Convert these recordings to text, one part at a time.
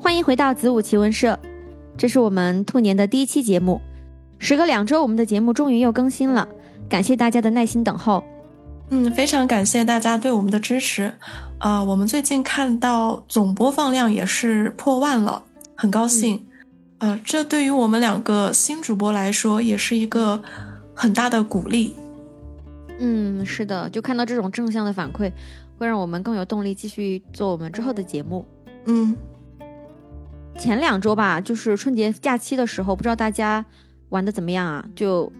欢迎回到子午奇闻社，这是我们兔年的第一期节目。时隔两周，我们的节目终于又更新了，感谢大家的耐心等候。嗯，非常感谢大家对我们的支持。啊，我们最近看到总播放量也是破万了，很高兴。呃，这对于我们两个新主播来说也是一个很大的鼓励。嗯，是的，就看到这种正向的反馈，会让我们更有动力继续做我们之后的节目。嗯，前两周吧，就是春节假期的时候，不知道大家玩的怎么样啊？就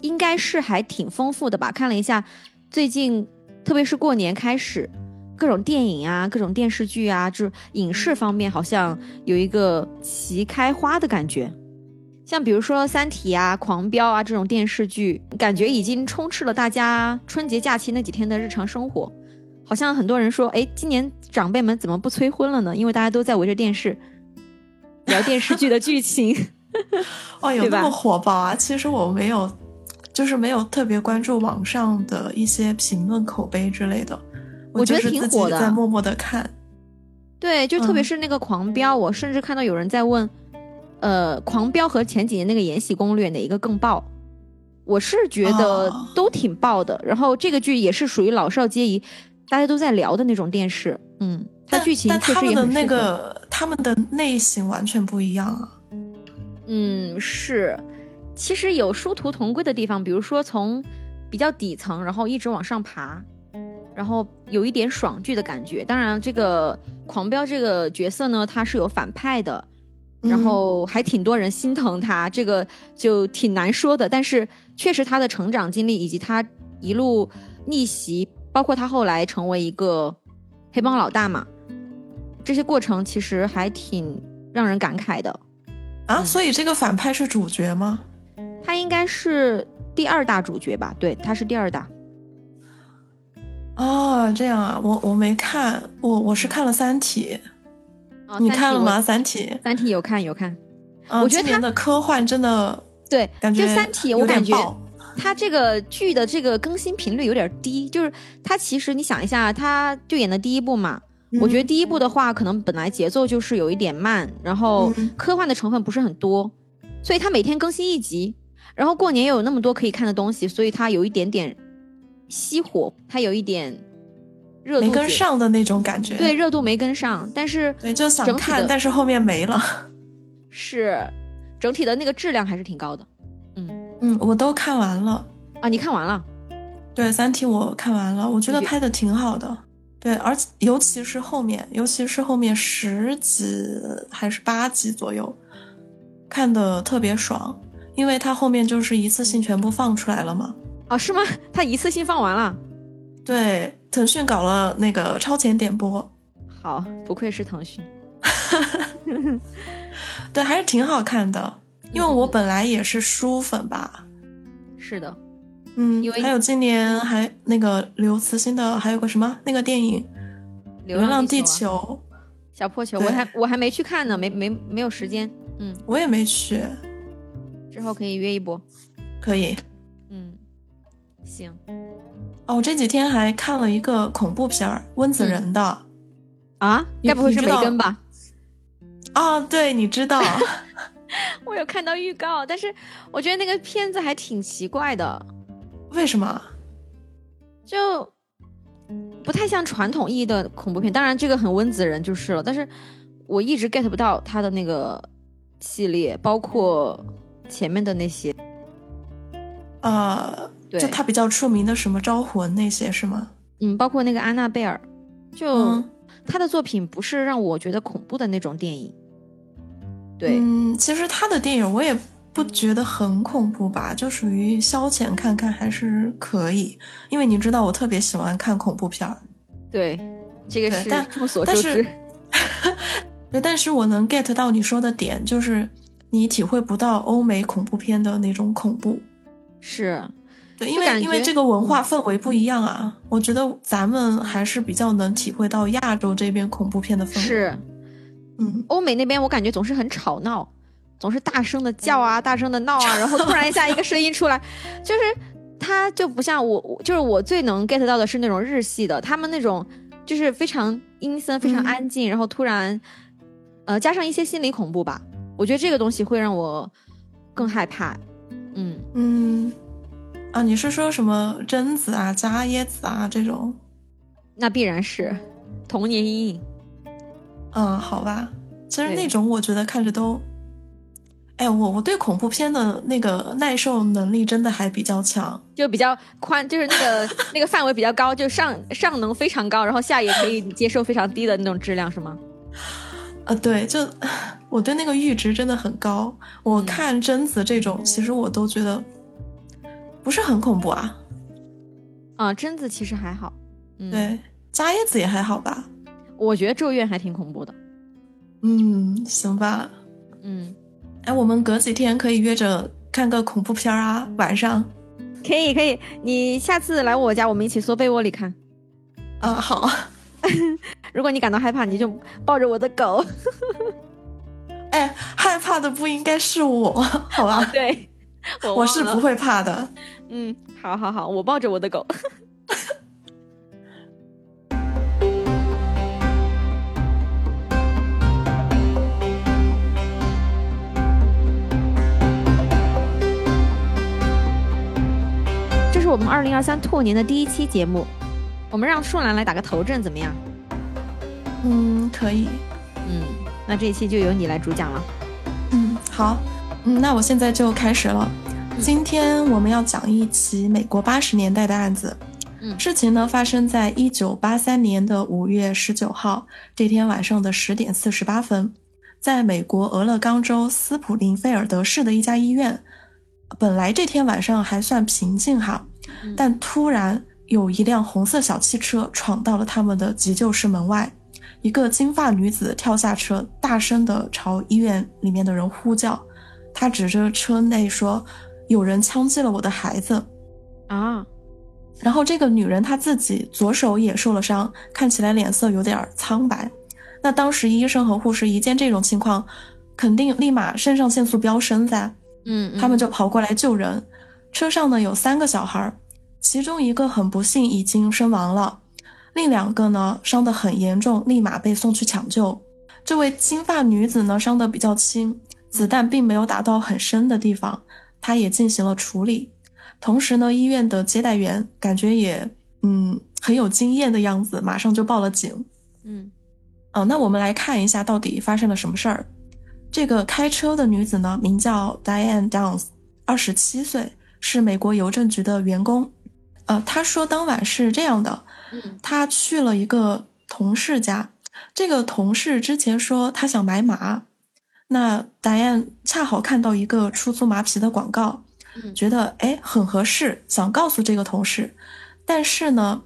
应该是还挺丰富的吧。看了一下，最近特别是过年开始，各种电影啊、各种电视剧啊，就是影视方面好像有一个齐开花的感觉。像比如说《三体》啊、《狂飙》啊这种电视剧，感觉已经充斥了大家春节假期那几天的日常生活。好像很多人说，哎，今年长辈们怎么不催婚了呢？因为大家都在围着电视聊电视剧的剧情。哦，有那么火爆啊？其实我没有，就是没有特别关注网上的一些评论、口碑之类的。我觉得挺火的，在默默的看。对，就特别是那个《狂飙》，我甚至看到有人在问。呃，狂飙和前几年那个《延禧攻略》哪一个更爆？我是觉得都挺爆的。然后这个剧也是属于老少皆宜，大家都在聊的那种电视。嗯，它剧情但他们的那个他们的类型完全不一样啊。嗯，是，其实有殊途同归的地方，比如说从比较底层，然后一直往上爬，然后有一点爽剧的感觉。当然，这个狂飙这个角色呢，他是有反派的。然后还挺多人心疼他，这个就挺难说的。但是确实他的成长经历以及他一路逆袭，包括他后来成为一个黑帮老大嘛，这些过程其实还挺让人感慨的。啊，所以这个反派是主角吗？他应该是第二大主角吧？对，他是第二大。哦，这样啊，我我没看，我我是看了《三体》。你看了吗？《三体》《三体》有看有看，我觉得他的科幻真的对，感觉《三体》我感觉他这个剧的这个更新频率有点低，就是他其实你想一下，他就演的第一部嘛，我觉得第一部的话可能本来节奏就是有一点慢，然后科幻的成分不是很多，所以它每天更新一集，然后过年又有那么多可以看的东西，所以它有一点点熄火，它有一点热度。没跟上的那种感觉，对热度没跟上，但是对就想看，但是后面没了。是，整体的那个质量还是挺高的。嗯嗯，我都看完了啊，你看完了？对，《三体》我看完了，我觉得拍的挺好的。对，而且尤其是后面，尤其是后面十集还是八集左右，看的特别爽，因为它后面就是一次性全部放出来了嘛。哦，是吗？它一次性放完了？对。腾讯搞了那个超前点播，好，不愧是腾讯，对，还是挺好看的。因为我本来也是书粉吧，是的，嗯，还有今年还那个刘慈欣的，还有个什么那个电影《流浪地球》，小破球，我还我还没去看呢，没没没有时间，嗯，我也没去，之后可以约一波，可以，嗯，行。哦，我这几天还看了一个恐怖片儿，温子仁的，啊，该不会是梅根吧？啊，对，你知道，我有看到预告，但是我觉得那个片子还挺奇怪的，为什么？就不太像传统意义的恐怖片，当然这个很温子仁就是了，但是我一直 get 不到他的那个系列，包括前面的那些，啊。就他比较出名的什么招魂那些是吗？嗯，包括那个安娜贝尔，就他的作品不是让我觉得恐怖的那种电影。对，嗯，其实他的电影我也不觉得很恐怖吧，就属于消遣看看还是可以。因为你知道我特别喜欢看恐怖片儿。对，这个是 众所周知。对，但是我能 get 到你说的点，就是你体会不到欧美恐怖片的那种恐怖。是。对，因为因为这个文化氛围不一样啊，我觉得咱们还是比较能体会到亚洲这边恐怖片的氛围。是，嗯，欧美那边我感觉总是很吵闹，总是大声的叫啊，大声的闹啊，然后突然一下一个声音出来，就是他就不像我，就是我最能 get 到的是那种日系的，他们那种就是非常阴森、非常安静，然后突然呃，加上一些心理恐怖吧，我觉得这个东西会让我更害怕。嗯。嗯，啊，你是说什么贞子啊、伽椰子啊这种？那必然是童年阴影。嗯，好吧，其实那种我觉得看着都，哎，我我对恐怖片的那个耐受能力真的还比较强，就比较宽，就是那个那个范围比较高，就上上能非常高，然后下也可以接受非常低的那种质量，是吗？啊，对，就我对那个阈值真的很高。我看贞子这种，其实我都觉得不是很恐怖啊。啊，贞子其实还好，对，伽椰子也还好吧。我觉得咒怨还挺恐怖的。嗯，行吧。嗯，哎，我们隔几天可以约着看个恐怖片啊，晚上。可以，可以。你下次来我家，我们一起缩被窝里看。啊，好。如果你感到害怕，你就抱着我的狗。哎，害怕的不应该是我，好吧？对，我是不会怕的。嗯，好好好，我抱着我的狗。是我们二零二三兔年的第一期节目。我们让树兰来打个头阵，怎么样？嗯，可以。嗯，那这一期就由你来主讲了。嗯，好。嗯，那我现在就开始了。今天我们要讲一起美国八十年代的案子。嗯，事情呢发生在一九八三年的五月十九号这天晚上的十点四十八分，在美国俄勒冈州斯普林菲尔德市的一家医院。本来这天晚上还算平静哈，但突然。有一辆红色小汽车闯到了他们的急救室门外，一个金发女子跳下车，大声地朝医院里面的人呼叫。她指着车内说：“有人枪击了我的孩子。”啊！然后这个女人她自己左手也受了伤，看起来脸色有点苍白。那当时医生和护士一见这种情况，肯定立马肾上腺素飙升噻。嗯，他们就跑过来救人。车上呢有三个小孩。其中一个很不幸已经身亡了，另两个呢伤得很严重，立马被送去抢救。这位金发女子呢伤得比较轻，子弹并没有打到很深的地方，她也进行了处理。同时呢，医院的接待员感觉也嗯很有经验的样子，马上就报了警。嗯，哦，那我们来看一下到底发生了什么事儿。这个开车的女子呢名叫 Diane Downs，二十七岁，是美国邮政局的员工。呃，他说当晚是这样的，他去了一个同事家，这个同事之前说他想买马，那达燕恰好看到一个出租马匹的广告，觉得哎很合适，想告诉这个同事，但是呢，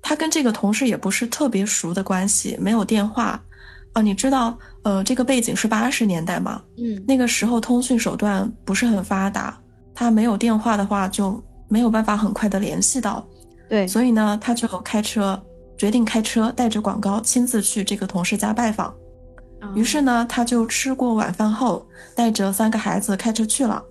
他跟这个同事也不是特别熟的关系，没有电话，啊，你知道，呃，这个背景是八十年代嘛，嗯，那个时候通讯手段不是很发达，他没有电话的话就。没有办法很快的联系到，对，所以呢，他就开车，决定开车带着广告亲自去这个同事家拜访。于是呢，他就吃过晚饭后，带着三个孩子开车去了。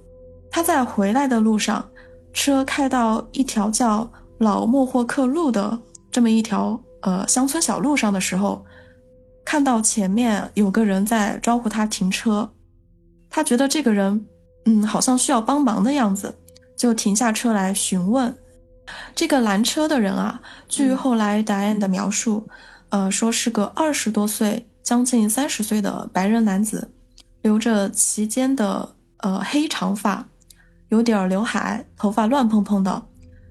他在回来的路上，车开到一条叫老莫霍克路的这么一条呃乡村小路上的时候，看到前面有个人在招呼他停车，他觉得这个人嗯好像需要帮忙的样子。就停下车来询问这个拦车的人啊。据后来答案的描述，呃，说是个二十多岁、将近三十岁的白人男子，留着齐肩的呃黑长发，有点刘海，头发乱蓬蓬的，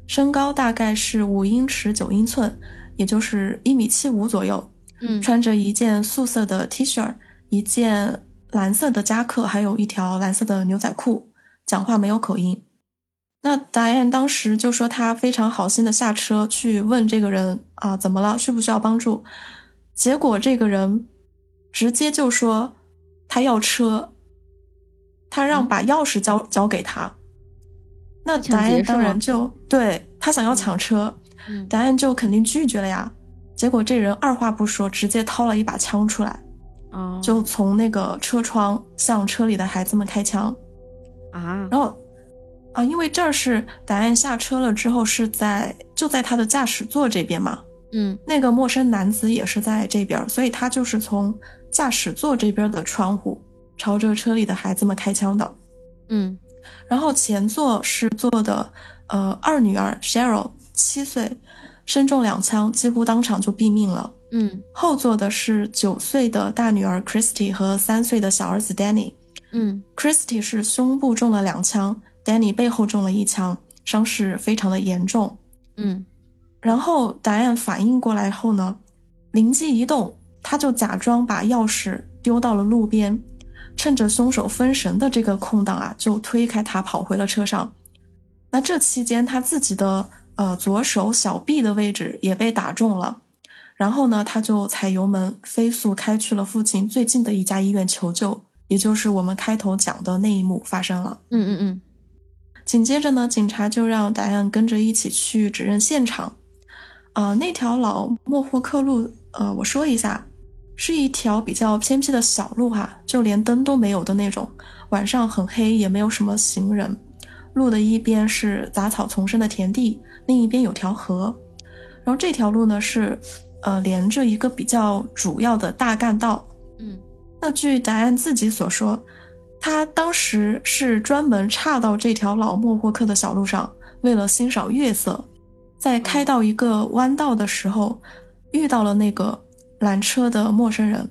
身高大概是五英尺九英寸，也就是一米七五左右。嗯，穿着一件素色的 T 恤，一件蓝色的夹克，还有一条蓝色的牛仔裤，讲话没有口音。那达安当时就说他非常好心的下车去问这个人啊怎么了？需不需要帮助，结果这个人直接就说他要车，他让把钥匙交交给他。那达安当然就对他想要抢车，达安就肯定拒绝了呀。结果这人二话不说直接掏了一把枪出来，就从那个车窗向车里的孩子们开枪啊，然后。啊，因为这儿是答案下车了之后是在就在他的驾驶座这边嘛，嗯，那个陌生男子也是在这边，所以他就是从驾驶座这边的窗户，朝着车里的孩子们开枪的。嗯然后前座是坐的呃二女儿 Cheryl，七岁，身中两枪，几乎当场就毙命了。嗯后座的是九岁的大女儿 Christy 和三岁的小儿子 Danny。嗯 Christy 是胸部中了两枪，Danny 背后中了一枪，伤势非常的严重。嗯然后达安反应过来后呢，灵机一动，他就假装把钥匙丢到了路边，趁着凶手分神的这个空档啊，就推开他跑回了车上。那这期间，他自己的呃左手小臂的位置也被打中了。然后呢，他就踩油门飞速开去了附近最近的一家医院求救，也就是我们开头讲的那一幕发生了。嗯嗯嗯紧接着呢，警察就让达案跟着一起去指认现场。呃，那条老莫霍克路，呃，我说一下，是一条比较偏僻的小路哈，就连灯都没有的那种，晚上很黑，也没有什么行人。路的一边是杂草丛生的田地，另一边有条河。然后这条路呢是，呃，连着一个比较主要的大干道。嗯那据答案自己所说，他当时是专门岔到这条老莫霍克的小路上，为了欣赏月色，在开到一个弯道的时候，遇到了那个拦车的陌生人。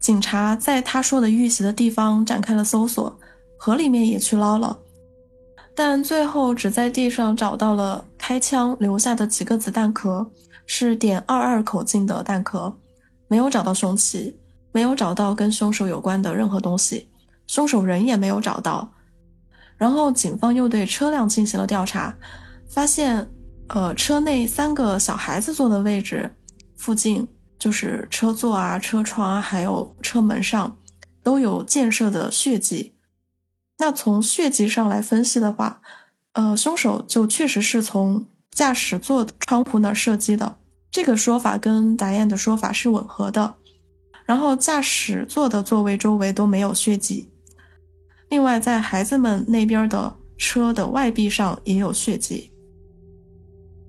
警察在他说的遇袭的地方展开了搜索，河里面也去捞了，但最后只在地上找到了开枪留下的几个子弹壳，是点二二口径的弹壳，没有找到凶器。没有找到跟凶手有关的任何东西，凶手人也没有找到。然后警方又对车辆进行了调查，发现，呃，车内三个小孩子坐的位置附近，就是车座啊、车窗啊，还有车门上，都有溅射的血迹。那从血迹上来分析的话，呃，凶手就确实是从驾驶座的窗户那儿射击的，这个说法跟达燕的说法是吻合的。然后驾驶座的座位周围都没有血迹，另外在孩子们那边的车的外壁上也有血迹。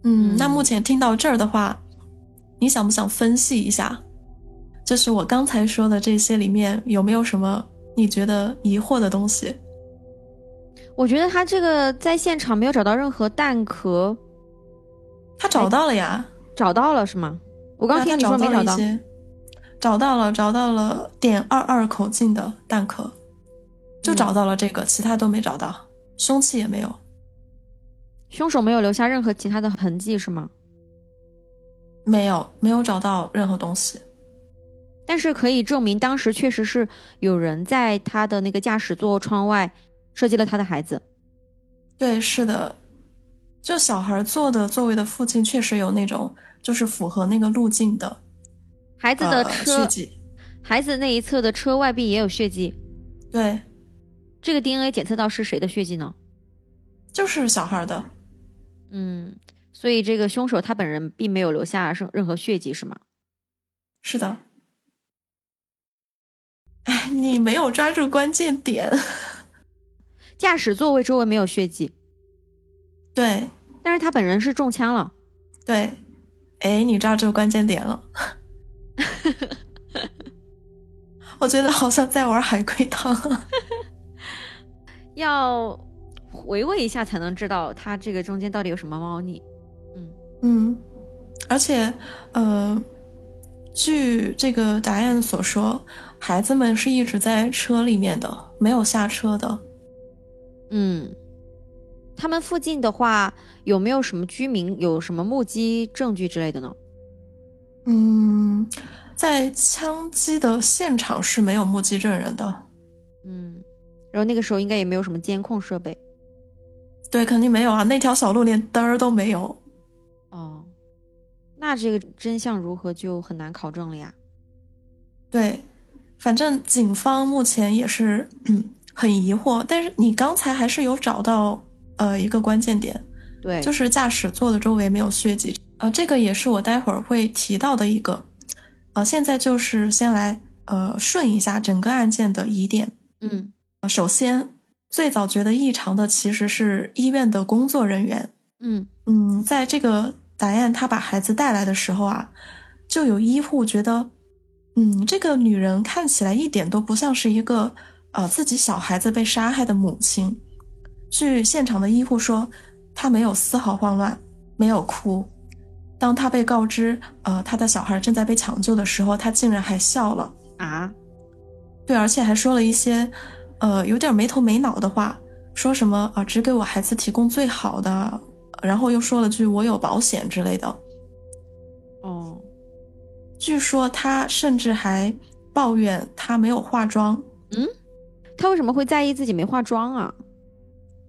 嗯，嗯那目前听到这儿的话，你想不想分析一下？就是我刚才说的这些里面有没有什么你觉得疑惑的东西？我觉得他这个在现场没有找到任何弹壳，他找到了呀，找到了是吗？我刚听你说没找到。了，找到了，找到了点二二口径的弹壳，就嗯找到了这个，其他都没找到，凶器也没有。凶手没有留下任何其他的痕迹是吗？没有，没有找到任何东西。但是可以证明当时确实是有人在他的那个驾驶座窗外射击了他的孩子。对，是的，就小孩坐的座位的附近确实有那种，就是符合那个路径的孩子的呃车，血迹。孩子那一侧的车外壁也有血迹。对，这个 DNA 检测到是谁的血迹呢？就是小孩的。嗯，所以这个凶手他本人并没有留下任任何血迹，是吗？是的。哎，你没有抓住关键点。驾驶座位周围没有血迹，对但是他本人是中枪了。对，哎，你抓住关键点了。我觉得好像在玩海龟汤。要回味一下才能知道他这个中间到底有什么猫腻。嗯，而且，呃，据这个答案所说，孩子们是一直在车里面的，没有下车的。嗯，他们附近的话有没有什么居民有什么目击证据之类的呢？嗯，在枪击的现场是没有目击证人的，嗯，然后那个时候应该也没有什么监控设备。对，肯定没有啊，那条小路连灯儿都没有。哦，那这个真相如何就很难考证了呀。对，反正警方目前也是嗯很疑惑，但是你刚才还是有找到呃一个关键点，对，就是驾驶座的周围没有血迹，呃，这个也是我待会儿会提到的一个，呃，现在就是先来呃顺一下整个案件的疑点。嗯呃首先，最早觉得异常的其实是医院的工作人员，嗯嗯，在这个达燕他把孩子带来的时候啊，就有医护觉得嗯，这个女人看起来一点都不像是一个呃自己小孩子被杀害的母亲。据现场的医护说，她没有丝毫慌乱，没有哭。当她被告知呃她的小孩正在被抢救的时候，她竟然还笑了啊！对，而且还说了一些呃有点没头没脑的话，说什么啊只给我孩子提供最好的，然后又说了句我有保险之类的。哦。据说他甚至还抱怨他没有化妆。嗯，他为什么会在意自己没化妆啊？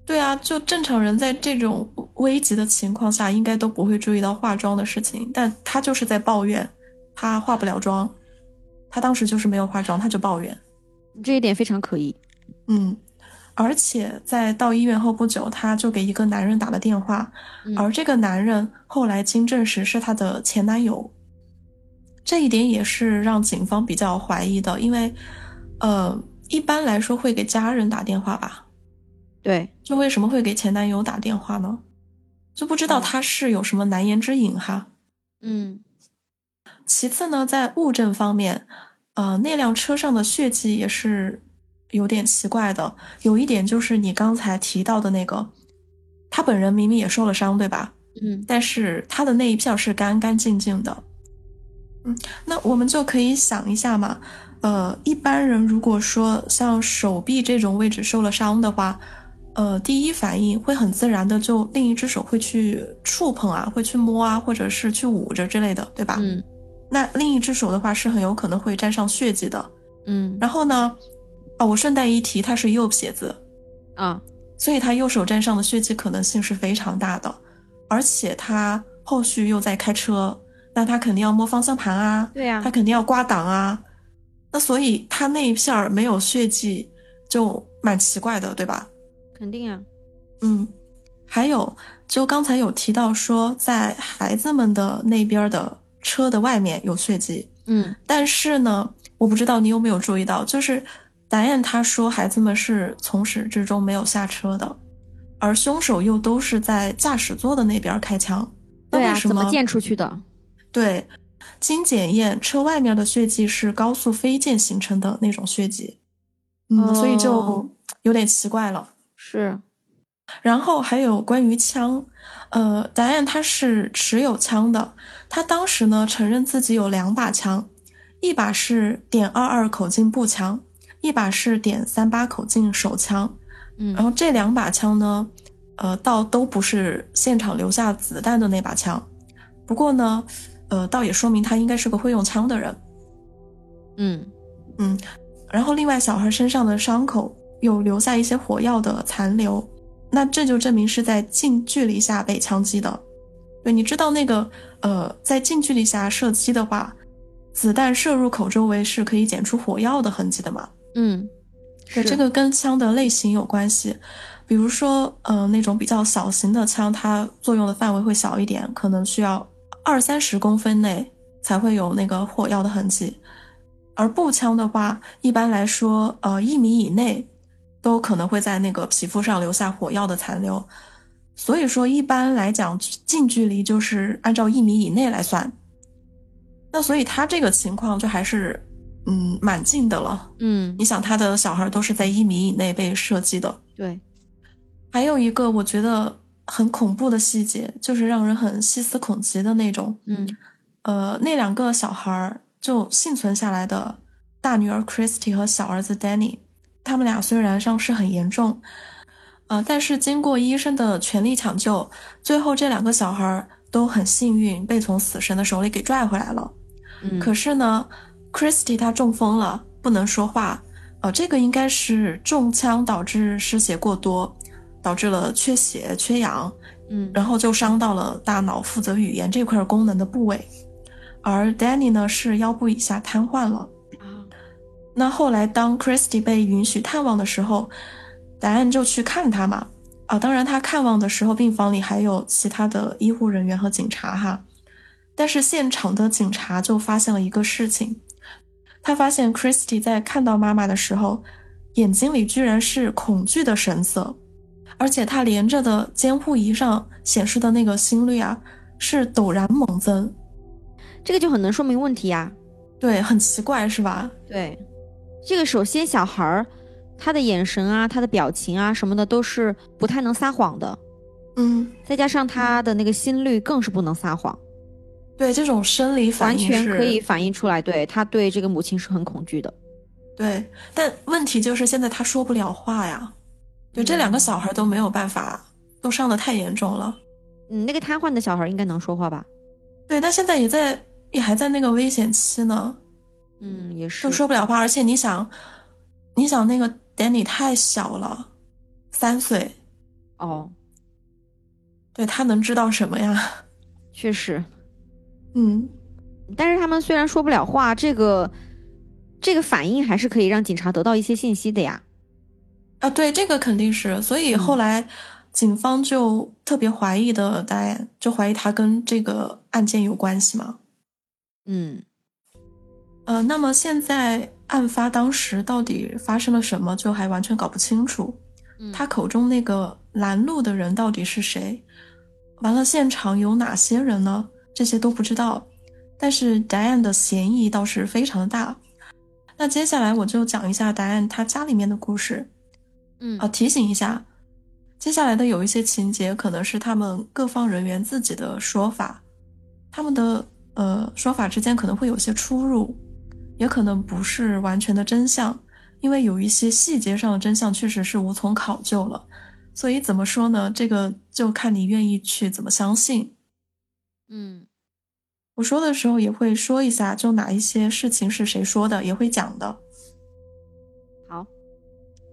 对啊，就正常人在这种危急的情况下，应该都不会注意到化妆的事情。但他就是在抱怨他化不了妆。他当时就是没有化妆，他就抱怨。这一点非常可疑。嗯，而且在到医院后不久，她就给一个男人打了电话，而这个男人后来经证实是她的前男友。这一点也是让警方比较怀疑的，因为，呃，一般来说会给家人打电话吧？对，就为什么会给前男友打电话呢？就不知道他是有什么难言之隐哈。嗯。其次呢，在物证方面，呃，那辆车上的血迹也是有点奇怪的。有一点就是你刚才提到的那个，他本人明明也受了伤，对吧？嗯。但是他的那一片是干干净净的。嗯，那我们就可以想一下嘛，呃，一般人如果说像手臂这种位置受了伤的话，呃，第一反应会很自然的就另一只手会去触碰啊，会去摸啊，或者是去捂着之类的，对吧？嗯，那另一只手的话是很有可能会沾上血迹的。嗯，然后呢，啊，我顺带一提，他是右撇子，啊，所以他右手沾上的血迹可能性是非常大的，而且他后续又在开车。那他肯定要摸方向盘啊，对呀，他肯定要挂档啊，那所以他那一片儿没有血迹，就蛮奇怪的，对吧？肯定啊，嗯，还有就刚才有提到说，在孩子们的那边的车的外面有血迹，嗯，但是呢，我不知道你有没有注意到，就是达燕他说孩子们是从始至终没有下车的，而凶手又都是在驾驶座的那边开枪，对啊，怎么溅出去的？对，经检验，车外面的血迹是高速飞溅形成的那种血迹，嗯，所以就有点奇怪了。是，然后还有关于枪，呃，答案他是持有枪的，他当时呢承认自己有两把枪，一把是点二二口径步枪，一把是点三八口径手枪，嗯，然后这两把枪呢，呃，倒都不是现场留下子弹的那把枪，不过呢。呃，倒也说明他应该是个会用枪的人。嗯嗯，然后另外小孩身上的伤口有留下一些火药的残留，那这就证明是在近距离下被枪击的。对，你知道那个呃，在近距离下射击的话，子弹射入口周围是可以检出火药的痕迹的嘛？嗯，对，这个跟枪的类型有关系。比如说，呃，那种比较小型的枪，它作用的范围会小一点，可能需要。二三十公分内才会有那个火药的痕迹，而步枪的话，一般来说，呃，一米以内都可能会在那个皮肤上留下火药的残留。所以说，一般来讲，近距离就是按照一米以内来算。那所以他这个情况就还是，嗯，蛮近的了。嗯，你想他的小孩都是在一米以内被射击的。对，还有一个，我觉得。很恐怖的细节，就是让人很细思恐极的那种。嗯，呃，那两个小孩儿就幸存下来的大女儿 Christy 和小儿子 Danny，他们俩虽然伤势很严重，呃，但是经过医生的全力抢救，最后这两个小孩儿都很幸运被从死神的手里给拽回来了。嗯，可是呢，Christy 她中风了，不能说话。呃，这个应该是中枪导致失血过多。导致了缺血、缺氧，嗯，然后就伤到了大脑负责语言这块功能的部位，而 Danny 呢是腰部以下瘫痪了。那后来当 Christy 被允许探望的时候，答案就去看他嘛。啊，当然他看望的时候，病房里还有其他的医护人员和警察哈。但是现场的警察就发现了一个事情，他发现 Christy 在看到妈妈的时候，眼睛里居然是恐惧的神色。而且他连着的监护仪上显示的那个心率啊，是陡然猛增，这个就很能说明问题呀。对，很奇怪是吧？对，这个首先小孩儿他的眼神啊，他的表情啊什么的都是不太能撒谎的，嗯，再加上他的那个心率更是不能撒谎，对，这种生理反应完全可以反映出来，对他对这个母亲是很恐惧的。对，但问题就是现在他说不了话呀。对，这两个小孩都没有办法，都伤的太严重了。嗯，那个瘫痪的小孩应该能说话吧？对，但现在也在，也还在那个危险期呢，嗯，也是都。说不了话。而且你想，你想那个 Danny 太小了，三岁，哦，对他能知道什么呀？确实。嗯，但是他们虽然说不了话，这个这个反应还是可以让警察得到一些信息的呀。啊，对，这个肯定是。所以嗯后来警方就特别怀疑的 Diane，就怀疑他跟这个案件有关系嘛。嗯呃，那么现在案发当时到底发生了什么，就还完全搞不清楚。嗯他口中那个拦路的人到底是谁？完了，现场有哪些人呢？这些都不知道。但是 Diane 的嫌疑倒是非常的大。那接下来我就讲一下 Diane 她家里面的故事。嗯啊，提醒一下，接下来的有一些情节可能是他们各方人员自己的说法，他们的呃说法之间可能会有些出入，也可能不是完全的真相，因为有一些细节上的真相确实是无从考究了。所以怎么说呢？这个就看你愿意去怎么相信。嗯我说的时候也会说一下，就哪一些事情是谁说的，也会讲的。好，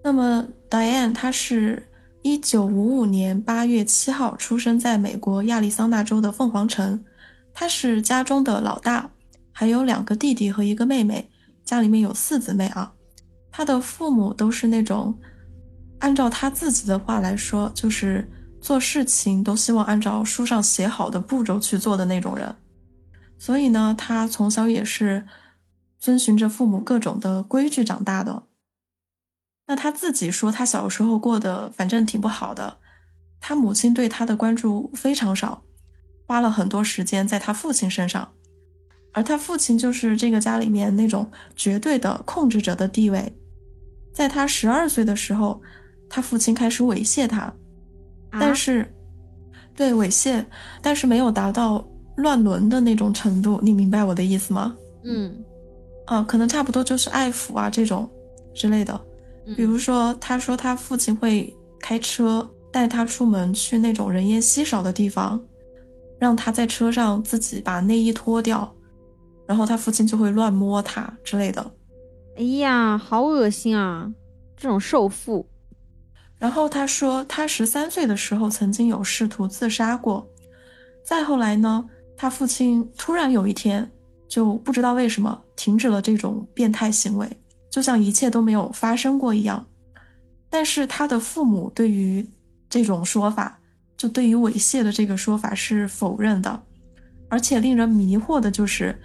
那么，Diane 她是一九五五年八月七号出生在美国亚利桑那州的凤凰城，她是家中的老大，还有两个弟弟和一个妹妹，家里面有四姊妹啊。她的父母都是那种，按照她自己的话来说，就是做事情都希望按照书上写好的步骤去做的那种人。所以呢，他从小也是遵循着父母各种的规矩长大的。那他自己说，他小时候过得反正挺不好的，他母亲对他的关注非常少，花了很多时间在他父亲身上，而他父亲就是这个家里面那种绝对的控制者的地位。在他十二岁的时候，他父亲开始猥亵他，但是，对猥亵，但是没有达到乱伦的那种程度，你明白我的意思吗？嗯啊，可能差不多就是爱抚啊这种之类的。嗯比如说，他说他父亲会开车带他出门去那种人烟稀少的地方，让他在车上自己把内衣脱掉，然后他父亲就会乱摸他之类的。哎呀，好恶心啊！这种受妇，然后他说，他十三岁的时候曾经有试图自杀过，再后来呢，他父亲突然有一天就不知道为什么停止了这种变态行为，就像一切都没有发生过一样。但是他的父母对于这种说法，就对于猥亵的这个说法是否认的，而且令人迷惑的就是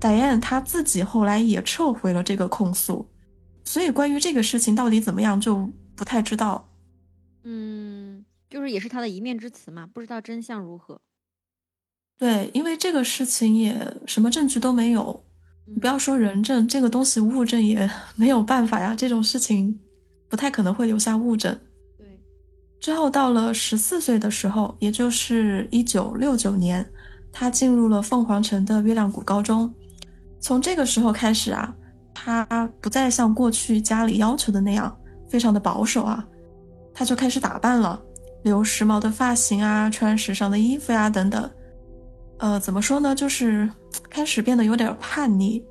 ，Diane 她自己后来也撤回了这个控诉，所以关于这个事情到底怎么样就不太知道。嗯，就是也是他的一面之词嘛，不知道真相如何。对，因为这个事情也什么证据都没有，你不要说人证，这个东西物证也 没有办法呀，这种事情不太可能会留下物证。对，之后到了十四岁的时候，也就是一九六九年，他进入了凤凰城的月亮谷高中。从这个时候开始啊，他不再像过去家里要求的那样非常的保守啊，他就开始打扮了，留时髦的发型啊，穿时尚的衣服呀、等等。呃，怎么说呢？就是开始变得有点叛逆。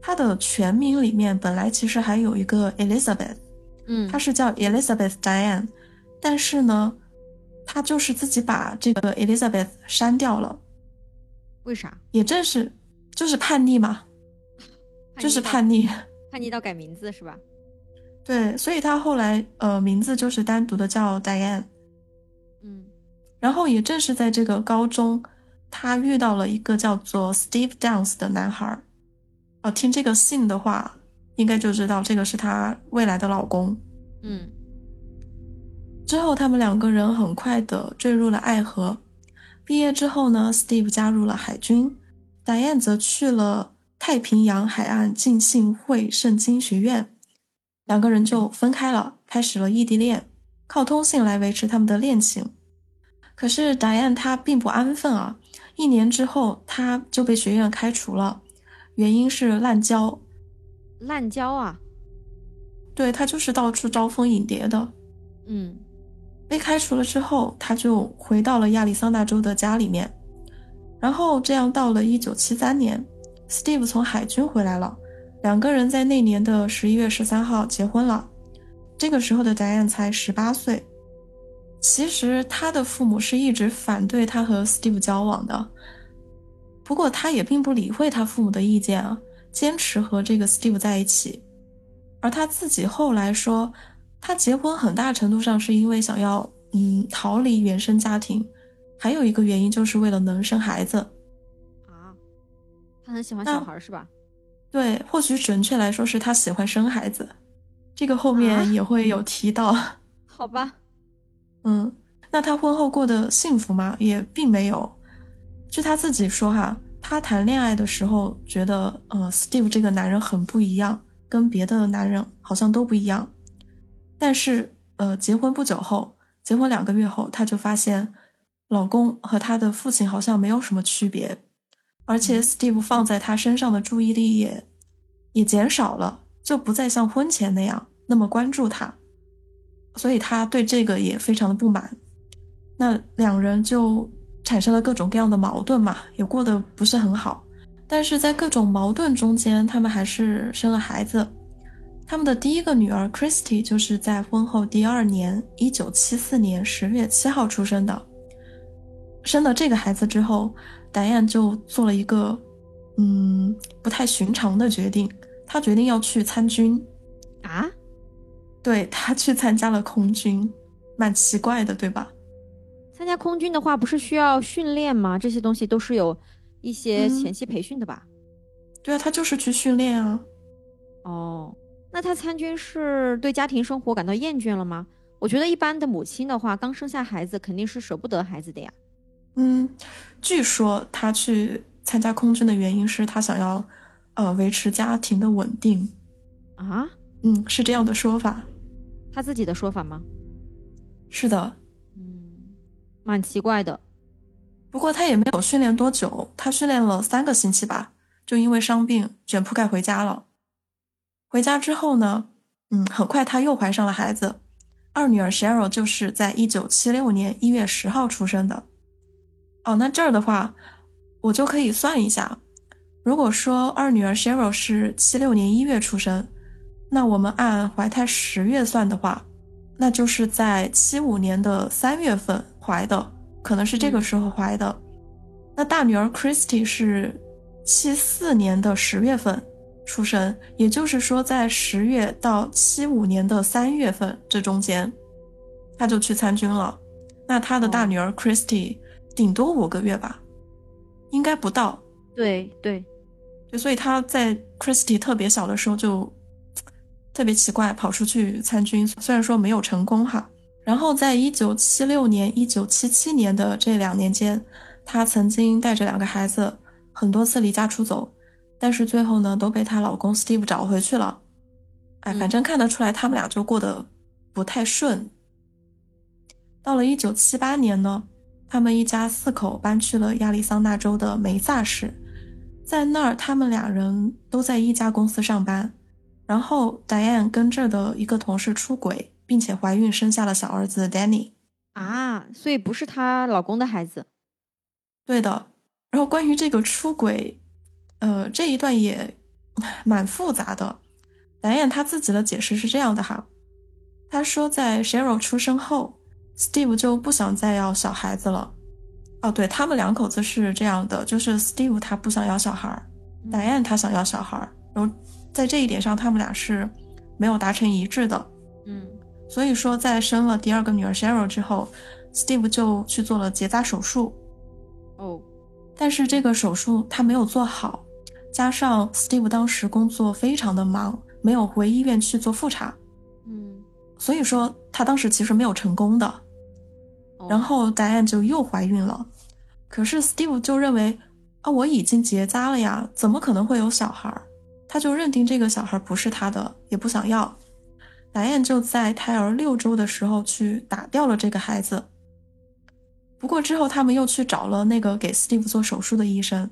他的全名里面本来其实还有一个 Elizabeth，嗯，她是叫 Elizabeth Diane，但是呢，他就是自己把这个 Elizabeth 删掉了。为啥？也正是就是叛逆嘛，就是叛逆。叛逆到改名字是吧？对，所以他后来呃名字就是单独的叫 Diane。嗯然后也正是在这个高中，她遇到了一个叫做 Steve Downs 的男孩儿。哦，听这个姓的话，应该就知道这个是她未来的老公。嗯之后，他们两个人很快的坠入了爱河。毕业之后呢，Steve 加入了海军，Diane 则去了太平洋海岸浸信会圣经学院，两个人就分开了，开始了异地恋，靠通信来维持他们的恋情。可是 Diane 她并不安分啊，一年之后，他就被学院开除了，原因是滥交。滥交啊？对，他就是到处招蜂引蝶的。嗯，被开除了之后，他就回到了亚利桑那州的家里面。然后这样到了一九七三年，Steve 从海军回来了，两个人在那年的十一月十三号结婚了。这个时候的 Diane 才十八岁。其实他的父母是一直反对他和 Steve 交往的，不过他也并不理会他父母的意见啊，坚持和这个 Steve 在一起。而他自己后来说，他结婚很大程度上是因为想要嗯逃离原生家庭。还有一个原因就是为了能生孩子，啊，他很喜欢小孩是吧？对，或许准确来说是他喜欢生孩子，这个后面也会有提到。好吧，嗯，那她婚后过得幸福吗？也并没有。据她自己说哈，她谈恋爱的时候觉得，呃，Steve 这个男人很不一样，跟别的男人好像都不一样。但是，呃，结婚不久后，结婚两个月后，她就发现。老公和他的父亲好像没有什么区别，而且 Steve 放在她身上的注意力也也减少了，就不再像婚前那样那么关注他，所以他对这个也非常的不满。那两人就产生了各种各样的矛盾嘛，也过得不是很好。但是在各种矛盾中间，他们还是生了孩子。他们的第一个女儿 Christy 就是在婚后第二年，一九七四年十月七号出生的。生了这个孩子之后，达燕就做了一个，嗯，不太寻常的决定。他决定要去参军，啊？对他去参加了空军，蛮奇怪的，对吧？参加空军的话，不是需要训练吗？这些东西都是有一些前期培训的吧？对啊，他就是去训练啊。哦，那他参军是对家庭生活感到厌倦了吗？我觉得一般的母亲的话，刚生下孩子肯定是舍不得孩子的呀。嗯，据说他去参加空军的原因是他想要，呃，维持家庭的稳定。啊？嗯，是这样的说法。他自己的说法吗？是的。嗯，蛮奇怪的。不过他也没有训练多久，他训练了三个星期吧，就因为伤病卷铺盖回家了。回家之后呢，嗯，很快他又怀上了孩子，二女儿 Cheryl 就是在一九七六年一月十号出生的。哦，那这儿的话，我就可以算一下。如果说二女儿 Cheryl 是七六年一月出生，那我们按怀胎十月算的话，那就是在七五年的三月份怀的，可能是这个时候怀的。那大女儿 Christy 是七四年的十月份出生，也就是说在十月到七五年的三月份这中间，她就去参军了。那她的大女儿 Christy。顶多五个月吧，应该不到。对对，对所以他在 Christy 特别小的时候就特别奇怪，跑出去参军，虽然说没有成功哈。然后在一九七六年、一九七七年的这两年间，她曾经带着两个孩子很多次离家出走，但是最后呢都被她老公 Steve 找回去了。哎，反正看得出来他们俩就过得不太顺。到了一九七八年呢。他们一家四口搬去了亚利桑那州的梅萨市，在那儿，他们两人都在一家公司上班。然后，Diane 跟这儿的一个同事出轨，并且怀孕，生下了小儿子 Danny。啊，所以不是她老公的孩子。对的。然后，关于这个出轨，呃，这一段也蛮 复杂的。Diane 她自己的解释是这样的哈，她说在 Cheryl 出生后。Steve 就不想再要小孩子了，哦，对他们两口子是这样的，就是 Steve 他不想要小孩，Diane 他想要小孩，然后在这一点上他们俩是没有达成一致的，嗯，所以说在生了第二个女儿 Cheryl 之后，Steve 就去做了结扎手术，哦，但是这个手术他没有做好，加上 Steve 当时工作非常的忙，没有回医院去做复查，嗯，所以说他当时其实没有成功的。然后 Diane 就又怀孕了，可是 Steve 就认为，啊，我已经结扎了呀，怎么可能会有小孩？他就认定这个小孩不是他的，也不想要。达燕就在胎儿六周的时候去打掉了这个孩子。不过之后他们又去找了那个给 Steve 做手术的医生，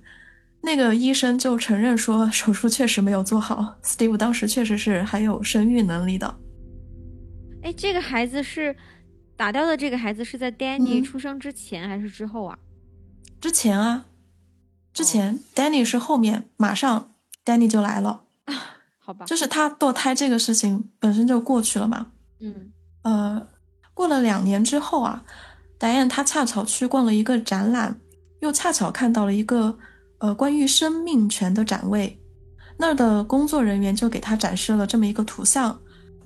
那个医生就承认说手术确实没有做好，Steve 当时确实是还有生育能力的。哎，这个孩子是打掉的，这个孩子是在 Danny 出生之前还是之后啊？之前啊，之前 Danny 是后面，马上 Danny 就来了。好吧，就是他堕胎这个事情本身就过去了嘛。嗯，呃，过了两年之后啊。达燕他恰巧去逛了一个展览，又恰巧看到了一个呃关于生命权的展位，那儿的工作人员就给他展示了这么一个图像，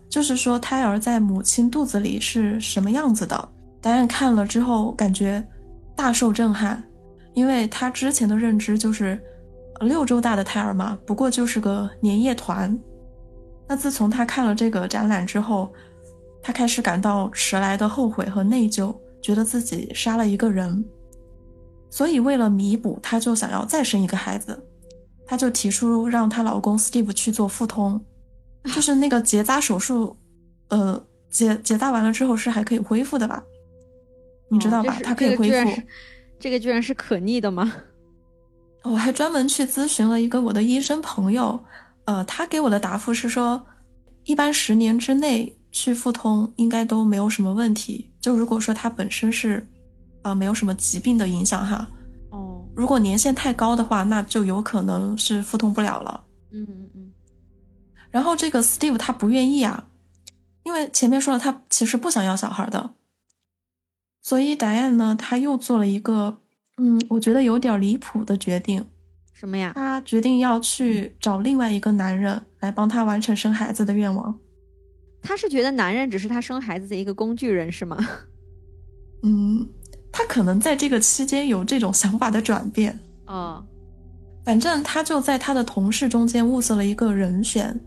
就是说胎儿在母亲肚子里是什么样子的。达燕看了之后感觉大受震撼，因为他之前的认知就是六周大的胎儿嘛，不过就是个粘液团。那自从他看了这个展览之后，他开始感到迟来的后悔和内疚。觉得自己杀了一个人，所以为了弥补，她就想要再生一个孩子，她就提出让她老公 Steve 去做腹通，就是那个结扎手术，呃，结结扎完了之后是还可以恢复的吧？你知道吧？它可以恢复。这个居然是可逆的吗？我还专门去咨询了一个我的医生朋友，呃，他给我的答复是说，一般十年之内。去复通应该都没有什么问题。就如果说他本身是，啊，没有什么疾病的影响哈。哦。如果年限太高的话，那就有可能是复通不了了。嗯嗯嗯。然后这个 Steve 他不愿意啊，因为前面说了他其实不想要小孩的。所以 Diane 呢，他又做了一个，嗯，我觉得有点离谱的决定。什么呀？他决定要去找另外一个男人来帮他完成生孩子的愿望。他是觉得男人只是他生孩子的一个工具人，是吗？嗯，他可能在这个期间有这种想法的转变。哦，反正他就在他的同事中间物色了一个人选，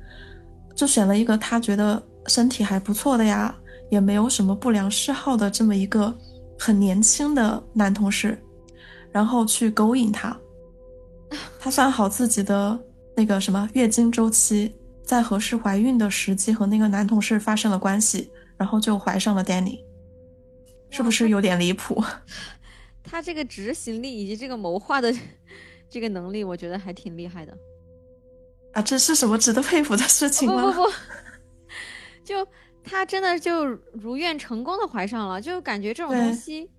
就选了一个他觉得身体还不错的呀，也没有什么不良嗜好的这么一个很年轻的男同事，然后去勾引他。他算好自己的那个什么月经周期。在合适怀孕的时机和那个男同事发生了关系，然后就怀上了 Danny，是不是有点离谱？他这个执行力以及这个谋划的这个能力，我觉得还挺厉害的。啊，这是什么值得佩服的事情吗？不不不，就他真的就如愿成功的怀上了，就感觉这种东西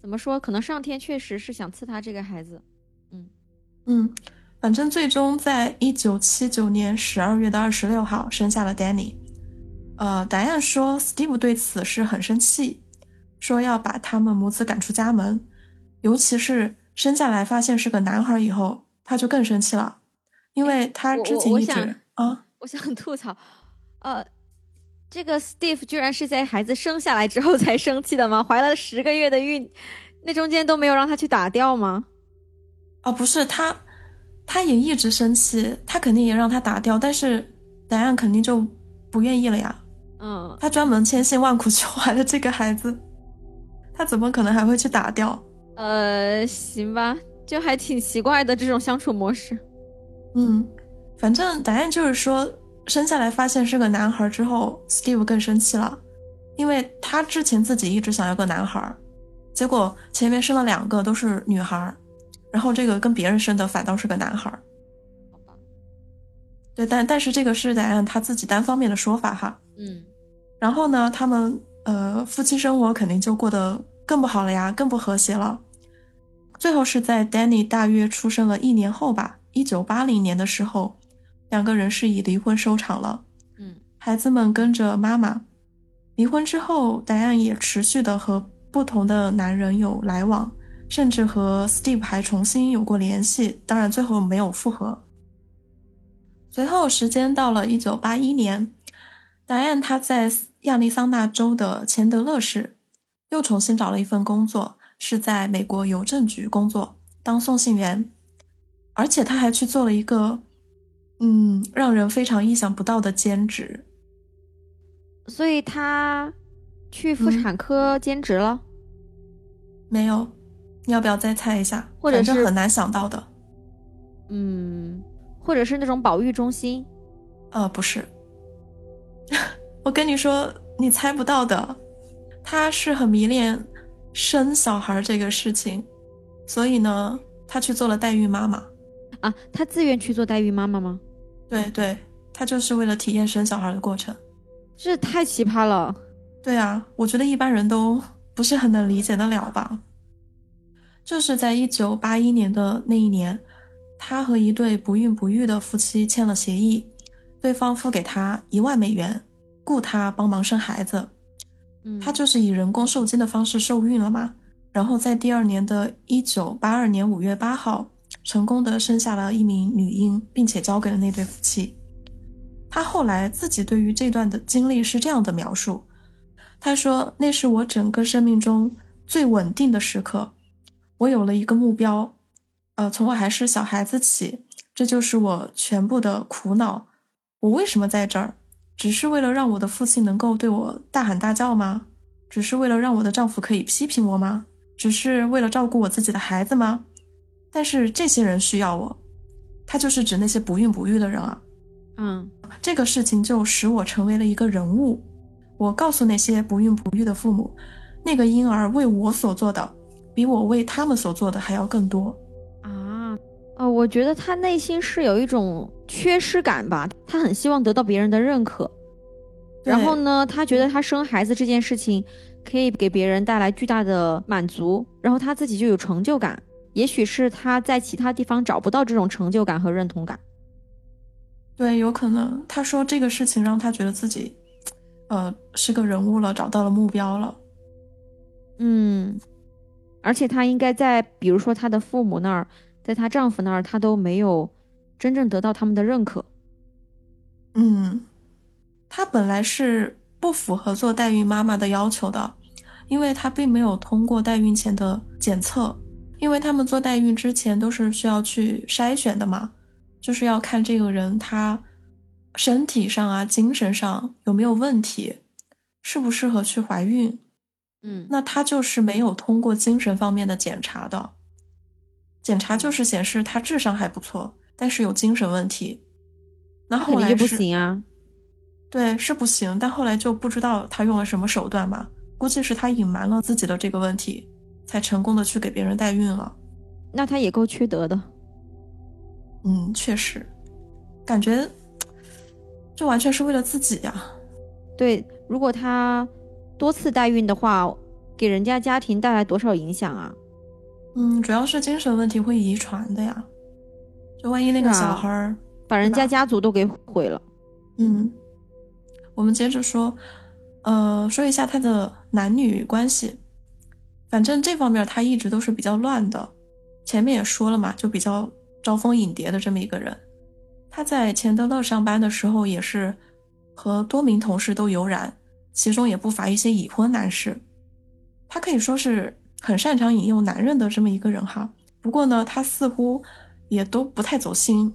怎么说？可能上天确实是想赐他这个孩子。嗯嗯。反正最终在一九七九年十二月的二十六号生下了 Danny。呃，达燕说，Steve 对此是很生气，说要把他们母子赶出家门。尤其是生下来发现是个男孩以后，他就更生气了，因为他之前一直啊，我想吐槽，呃，这个 Steve 居然是在孩子生下来之后才生气的吗？怀了十个月的孕，那中间都没有让他去打掉吗？哦，不是他。他也一直生气，他肯定也让他打掉，但是答案肯定就不愿意了呀。嗯，他专门千辛万苦去怀了这个孩子，他怎么可能还会去打掉？呃，行吧，就还挺奇怪的这种相处模式。嗯，反正答案就是说，生下来发现是个男孩之后，Steve 更生气了，因为他之前自己一直想要个男孩，结果前面生了两个都是女孩。然后这个跟别人生的反倒是个男孩儿，好吧？对，但但是这个是答案他自己单方面的说法哈。嗯。然后呢，他们呃夫妻生活肯定就过得更不好了呀，更不和谐了。最后是在 Danny 大约出生了一年后吧，一九八零年的时候，两个人是以离婚收场了。嗯。孩子们跟着妈妈。离婚之后，答案也持续的和不同的男人有来往。甚至和 Steve 还重新有过联系，当然最后没有复合。随后时间到了一九八一年，戴安他在亚利桑那州的钱德勒市又重新找了一份工作，是在美国邮政局工作当送信员，而且他还去做了一个嗯让人非常意想不到的兼职。所以他去妇产科兼职了？没有。你要不要再猜一下？或者是很难想到的。嗯，或者是那种保育中心？呃，不是。我跟你说，你猜不到的。他是很迷恋生小孩这个事情，所以呢，他去做了代孕妈妈。啊，他自愿去做代孕妈妈吗？对对，他就是为了体验生小孩的过程。这太奇葩了。对啊，我觉得一般人都不是很能理解得了吧。就是在一九八一年的那一年，他和一对不孕不育的夫妻签了协议，对方付给他一万美元，雇他帮忙生孩子。嗯，他就是以人工受精的方式受孕了嘛。然后在第二年的一九八二年五月八号，成功的生下了一名女婴，并且交给了那对夫妻。他后来自己对于这段的经历是这样的描述：他说，那是我整个生命中最稳定的时刻。我有了一个目标，呃，从我还是小孩子起，这就是我全部的苦恼。我为什么在这儿？只是为了让我的父亲能够对我大喊大叫吗？只是为了让我的丈夫可以批评我吗？只是为了照顾我自己的孩子吗？但是这些人需要我，他就是指那些不孕不育的人啊。嗯，这个事情就使我成为了一个人物。我告诉那些不孕不育的父母，那个婴儿为我所做的。比我为他们所做的还要更多啊！呃，我觉得他内心是有一种缺失感吧，他很希望得到别人的认可。然后呢，他觉得他生孩子这件事情可以给别人带来巨大的满足，然后他自己就有成就感。也许是他在其他地方找不到这种成就感和认同感。对，有可能他说这个事情让他觉得自己，呃，是个人物了，找到了目标了。嗯。而且他应该在，比如说他的父母那儿，在她丈夫那儿，她都没有真正得到他们的认可。嗯，她本来是不符合做代孕妈妈的要求的，因为她并没有通过代孕前的检测，因为他们做代孕之前都是需要去筛选的嘛，就是要看这个人他身体上啊、精神上有没有问题，适不适合去怀孕。嗯，那他就是没有通过精神方面的检查的，检查就是显示他智商还不错，但是有精神问题。那后来不行啊，对，是不行。但后来就不知道他用了什么手段嘛，估计是他隐瞒了自己的这个问题，才成功的去给别人代孕了。那他也够缺德的。嗯，确实，感觉这完全是为了自己呀。对，如果他。多次代孕的话，给人家家庭带来多少影响啊？嗯，主要是精神问题会遗传的呀。就万一那个小孩儿把人家家族都给毁了。嗯，我们接着说，呃，说一下他的男女关系。反正这方面他一直都是比较乱的。前面也说了嘛，就比较招蜂引蝶的这么一个人。他在钱德勒上班的时候，也是和多名同事都有染。其中也不乏一些已婚男士，他可以说是很擅长引诱男人的这么一个人哈。不过呢，他似乎也都不太走心，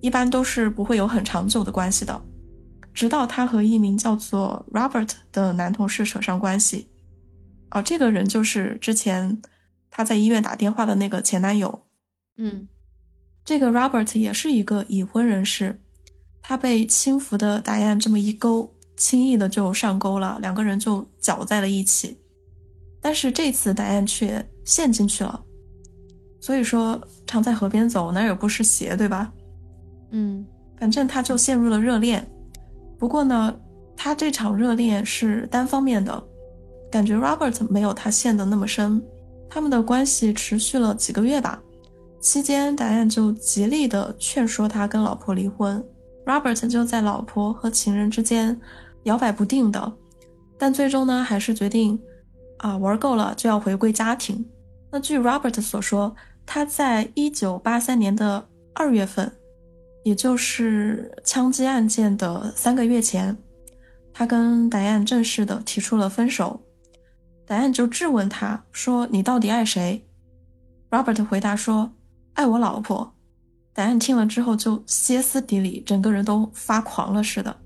一般都是不会有很长久的关系的。直到他和一名叫做 Robert 的男同事扯上关系，啊，这个人就是之前他在医院打电话的那个前男友。嗯，这个 Robert 也是一个已婚人士，他被轻浮的打样这么一勾。轻易的就上钩了，两个人就搅在了一起。但是这次戴安却陷进去了。所以说，常在河边走，哪有不湿鞋，对吧？嗯，反正他就陷入了热恋。不过呢，他这场热恋是单方面的，感觉 Robert 没有他陷得那么深。他们的关系持续了几个月吧，期间戴安就极力的劝说他跟老婆离婚。Robert 就在老婆和情人之间摇摆不定的，但最终呢，还是决定啊玩够了就要回归家庭。那据 Robert 所说，他在一九八三年的二月份，也就是枪击案件的三个月前，他跟戴安正式的提出了分手。戴安就质问他说：“你到底爱谁？”Robert 回答说：“爱我老婆。”戴安听了之后就歇斯底里，整个人都发狂了似的。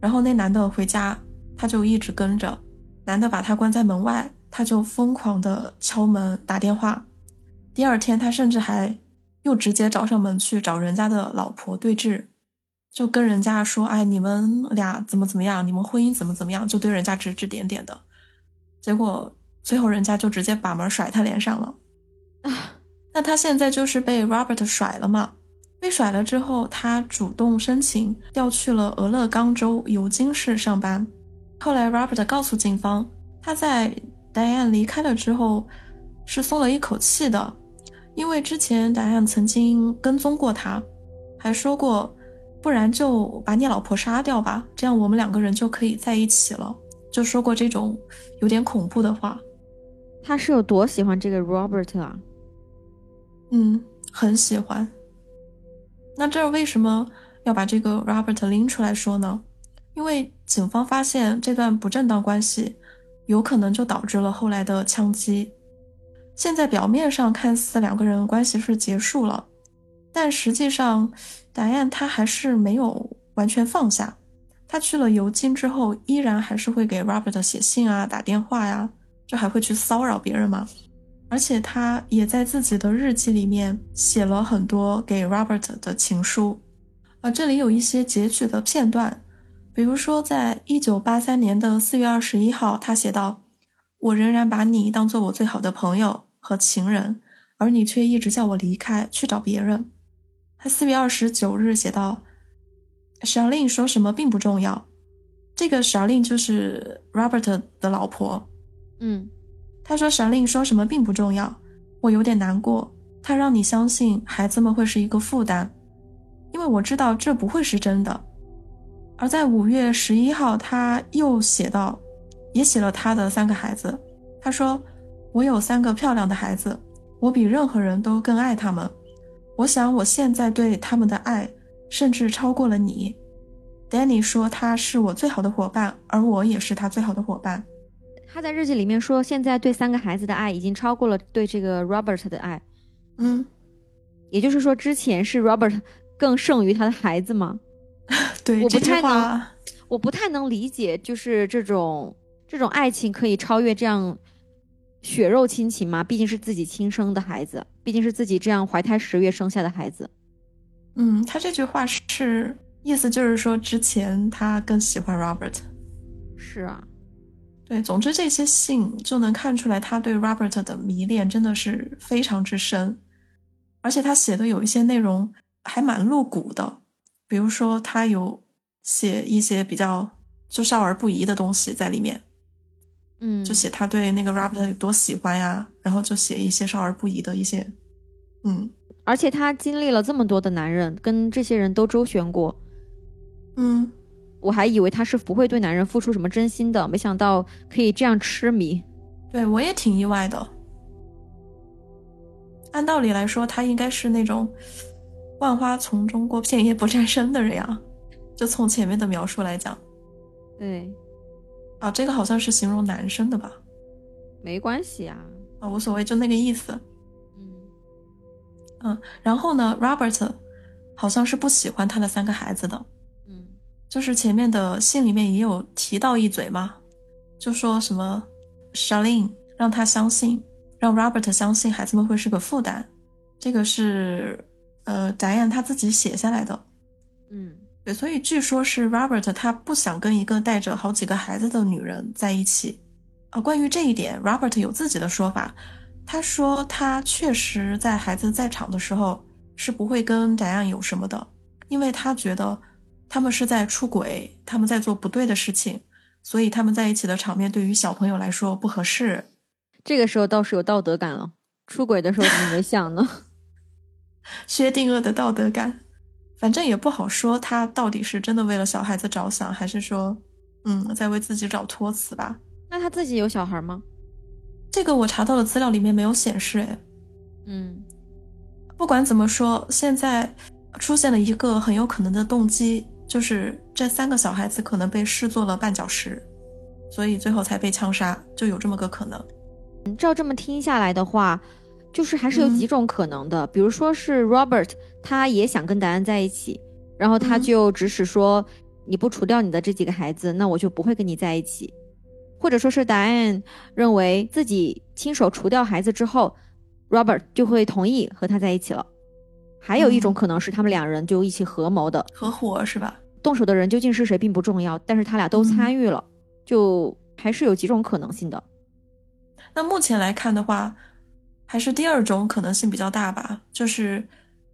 然后那男的回家，他就一直跟着。男的把他关在门外，他就疯狂的敲门打电话。第二天，他甚至还又直接找上门去找人家的老婆对峙，就跟人家说：“哎，你们俩怎么怎么样？你们婚姻怎么怎么样？”就对人家指指点点的。结果最后人家就直接把门甩他脸上了。啊，那他现在就是被 Robert 甩了嘛？被甩了之后，他主动申请调去了俄勒冈州尤金市上班。后来 Robert 告诉警方，他在 Diane 离开了之后是松了一口气的。因为之前达安曾经跟踪过他，还说过，不然就把你老婆杀掉吧，这样我们两个人就可以在一起了。就说过这种有点恐怖的话。他是有多喜欢这个 Robert 啊？嗯，很喜欢。那这为什么要把这个 Robert 拎出来说呢？因为警方发现这段不正当关系，有可能就导致了后来的枪击。现在表面上看似两个人关系是结束了，但实际上，答案他还是没有完全放下。他去了尤金之后，依然还是会给 Robert 写信啊、打电话呀，就还会去骚扰别人吗。而且他也在自己的日记里面写了很多给 Robert 的情书。啊，这里有一些截取的片段，比如说在一九八三年的四月二十一号，他写道。我仍然把你当做我最好的朋友和情人，而你却一直叫我离开，去找别人。他四月二十九日写道：“小令说什么并不重要。”这个小令就是 Robert 的老婆。嗯，他说小令说什么并不重要，我有点难过。他让你相信孩子们会是一个负担，因为我知道这不会是真的。而在五月十一号，他又写到。也写了他的三个孩子。他说：“我有三个漂亮的孩子，我比任何人都更爱他们。我想我现在对他们的爱，甚至超过了你。” Danny 说：“他是我最好的伙伴，而我也是他最好的伙伴。”他在日记里面说：“现在对三个孩子的爱，已经超过了对这个 Robert 的爱。”嗯，也就是说，之前是 Robert 更胜于他的孩子吗？对，我不太能，我不太能理解，就是这种。这种爱情可以超越这样血肉亲情吗？毕竟是自己亲生的孩子，毕竟是自己这样怀胎十月生下的孩子。嗯，他这句话是意思就是说，之前他更喜欢 Robert。是啊，对，总之这些信就能看出来，他对 Robert 的迷恋真的是非常之深，而且他写的有一些内容还蛮露骨的，比如说他有写一些比较就少儿不宜的东西在里面。嗯，就写他对那个 Robert 有多喜欢呀，然后就写一些少儿不宜的一些，嗯，而且他经历了这么多的男人，跟这些人都周旋过，嗯，我还以为他是不会对男人付出什么真心的，没想到可以这样痴迷，对我也挺意外的。按道理来说，他应该是那种万花丛中过，片叶不沾身的人呀，就从前面的描述来讲，对。啊，这个好像是形容男生的吧？没关系啊，啊，无所谓，就那个意思。嗯嗯，然后呢，Robert 好像是不喜欢他的三个孩子的。嗯，就是前面的信里面也有提到一嘴嘛，就说什么 Charlene 让他相信，让 Robert 相信孩子们会是个负担。这个是呃，Diane 他自己写下来的。嗯。对，所以据说是 Robert 他不想跟一个带着好几个孩子的女人在一起。啊，关于这一点，Robert 有自己的说法。他说他确实在孩子在场的时候是不会跟 Diane 有什么的，因为他觉得他们是在出轨，他们在做不对的事情，所以他们在一起的场面对于小朋友来说不合适。这个时候倒是有道德感了，出轨的时候怎么没想呢？薛定谔的道德感。反正也不好说，他到底是真的为了小孩子着想，还是说，嗯，在为自己找托词吧？那他自己有小孩吗？这个我查到的资料里面没有显示。哎，嗯，不管怎么说，现在出现了一个很有可能的动机，就是这三个小孩子可能被视作了绊脚石，所以最后才被枪杀，就有这么个可能。照这么听下来的话。就是还是有几种可能的，比如说是 Robert，他也想跟达安在一起，然后他就指使说，你不除掉你的这几个孩子，那我就不会跟你在一起。或者说是答案认为自己亲手除掉孩子之后，Robert 就会同意和他在一起了。还有一种可能是他们两人就一起合谋的，合伙是吧？动手的人究竟是谁并不重要，但是他俩都参与了，就还是有几种可能性的。那目前来看的话，还是第二种可能性比较大吧，就是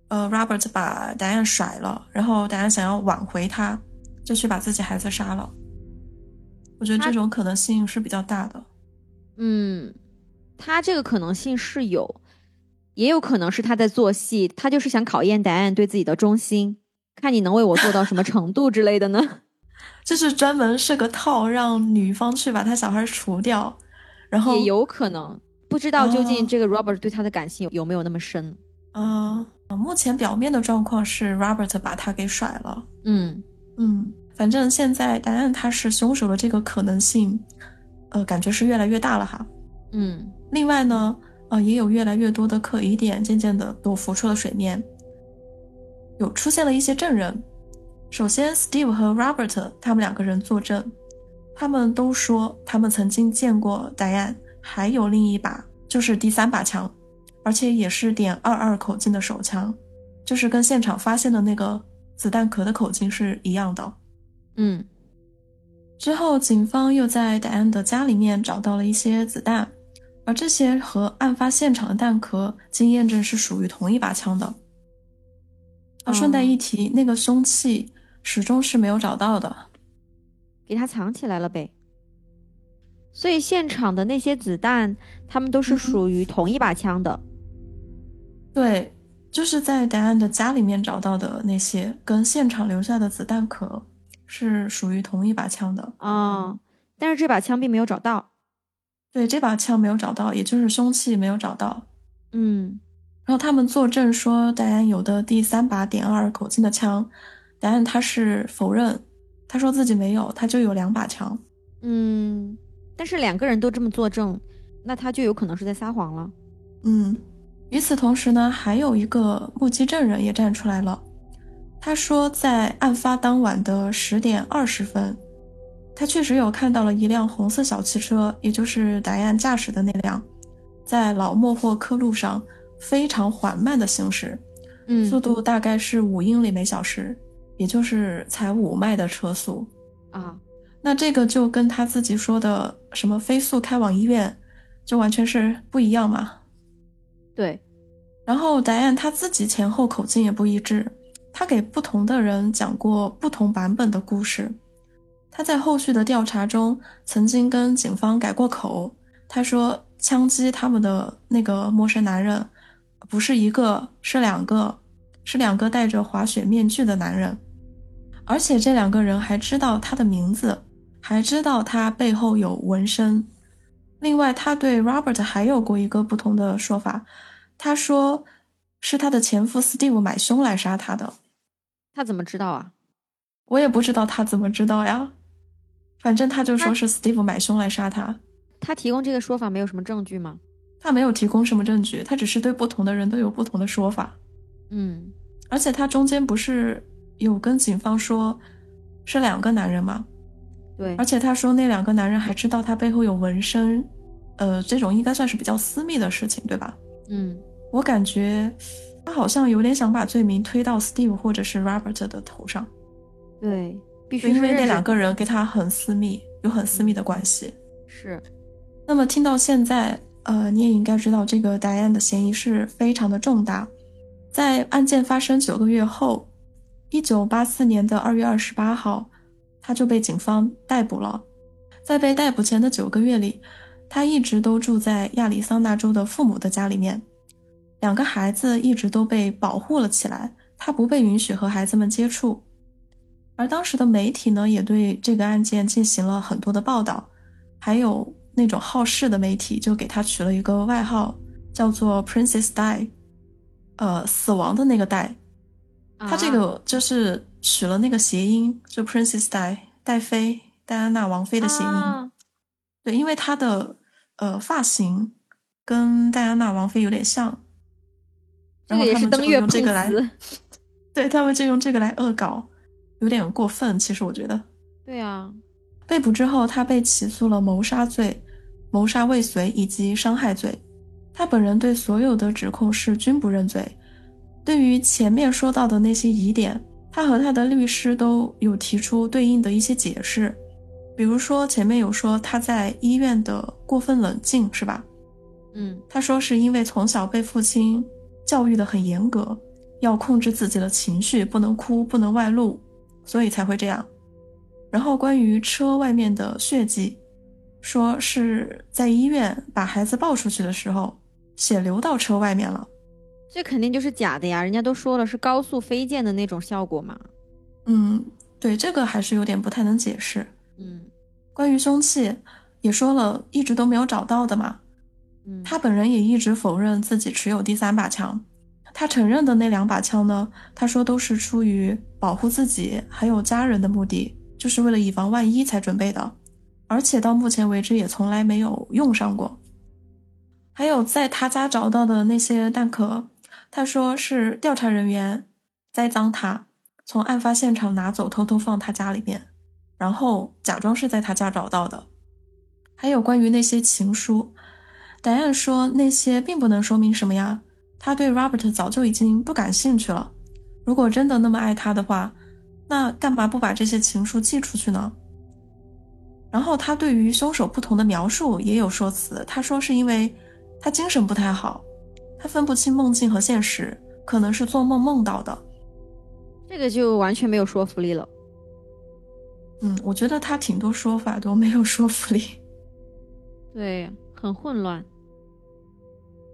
呃，Robert 把答案甩了，然后答案想要挽回他，就去把自己孩子杀了。我觉得这种可能性是比较大的。嗯，他这个可能性是有。也有可能是他在做戏，他就是想考验答案对自己的忠心，看你能为我做到什么程度之类的呢？就是专门设个套，让女方去把他小孩除掉，然后也有可能不知道究竟这个 Robert 对他的感情有没有那么深。嗯，目前表面的状况是 Robert 把他给甩了。嗯嗯，反正现在答案他是凶手的这个可能性，呃，感觉是越来越大了哈。嗯，另外呢。呃，也有越来越多的可疑点，渐渐的都浮出了水面。有出现了一些证人，首先，Steve 和 Robert 他们两个人作证，他们都说他们曾经见过 Diane，还有另一把，就是第三把枪，而且也是点二二口径的手枪，就是跟现场发现的那个子弹壳的口径是一样的。嗯，之后警方又在 Diane 的家里面找到了一些子弹。而这些和案发现场的弹壳经验证是属于同一把枪的。啊，顺带一提，那个凶器始终是没有找到的，给他藏起来了呗。所以现场的那些子弹，他们都是属于同一把枪的。对，就是在答案的家里面找到的那些，跟现场留下的子弹壳是属于同一把枪的。啊，但是这把枪并没有找到。对，这把枪没有找到，也就是凶器没有找到。嗯，然后他们作证说，戴安有的第三把点二口径的枪，戴安他是否认，他说自己没有，他就有两把枪。嗯，但是两个人都这么作证，那他就有可能是在撒谎了。嗯，与此同时呢，还有一个目击证人也站出来了，他说在案发当晚的十点二十分。他确实有看到了一辆红色小汽车，也就是达安驾驶的那辆，在老莫霍克路上非常缓慢的行驶，嗯，速度大概是五英里每小时，也就是才五迈的车速啊。那这个就跟他自己说的什么飞速开往医院，就完全是不一样嘛。对，然后达案他自己前后口径也不一致，他给不同的人讲过不同版本的故事。他在后续的调查中曾经跟警方改过口。他说，枪击他们的那个陌生男人不是一个，是两个，是两个戴着滑雪面具的男人，而且这两个人还知道他的名字，还知道他背后有纹身。另外，他对 Robert 还有过一个不同的说法，他说是他的前夫 Steve 买凶来杀他的。他怎么知道啊？我也不知道他怎么知道呀。反正他就说是 Steve 买凶来杀他，他提供这个说法没有什么证据吗？他没有提供什么证据，他只是对不同的人都有不同的说法。嗯，而且他中间不是有跟警方说是两个男人吗？对，而且他说那两个男人还知道他背后有纹身，呃，这种应该算是比较私密的事情，对吧？嗯，我感觉他好像有点想把罪名推到 Steve 或者是 Robert 的头上。对。必须因为那两个人跟他很私密，有很私密的关系。是，那么听到现在，呃，你也应该知道这个 Diane 的嫌疑是非常的重大。在案件发生九个月后，一九八四年的二月二十八号，他就被警方逮捕了。在被逮捕前的九个月里，他一直都住在亚利桑那州的父母的家里面，两个孩子一直都被保护了起来，他不被允许和孩子们接触。而当时的媒体呢，也对这个案件进行了很多的报道，还有那种好事的媒体就给他取了一个外号，叫做 Princess Die”，呃，死亡的那个戴。他这个就是取了那个谐音，就 Princess Die”，戴妃，戴安娜王妃的谐音。对，因为他的呃发型跟戴安娜王妃有点像，然后他们就用这个来，对他们就用这个来恶搞。有点过分，其实我觉得。对啊，被捕之后，他被起诉了谋杀罪、谋杀未遂以及伤害罪。他本人对所有的指控是均不认罪。对于前面说到的那些疑点，他和他的律师都有提出对应的一些解释。比如说前面有说他在医院的过分冷静，是吧？嗯，他说是因为从小被父亲教育的很严格，要控制自己的情绪，不能哭，不能外露，所以才会这样。然后关于车外面的血迹，说是在医院把孩子抱出去的时候，血流到车外面了。这肯定就是假的呀！人家都说了是高速飞溅的那种效果嘛。嗯，对，这个还是有点不太能解释。嗯，关于凶器，也说了一直都没有找到的嘛。他本人也一直否认自己持有第三把枪。他承认的那两把枪呢，他说都是出于保护自己还有家人的目的。就是为了以防万一才准备的，而且到目前为止也从来没有用上过。还有在他家找到的那些弹壳，他说是调查人员栽赃他，从案发现场拿走，偷偷放他家里面，然后假装是在他家找到的。还有关于那些情书，戴安说那些并不能说明什么呀，他对 Robert 早就已经不感兴趣了。如果真的那么爱他的话。那干嘛不把这些情书寄出去呢？然后他对于凶手不同的描述也有说辞，他说是因为他精神不太好，他分不清梦境和现实，可能是做梦梦到的。这个就完全没有说服力了。嗯，我觉得他挺多说法都没有说服力。对，很混乱。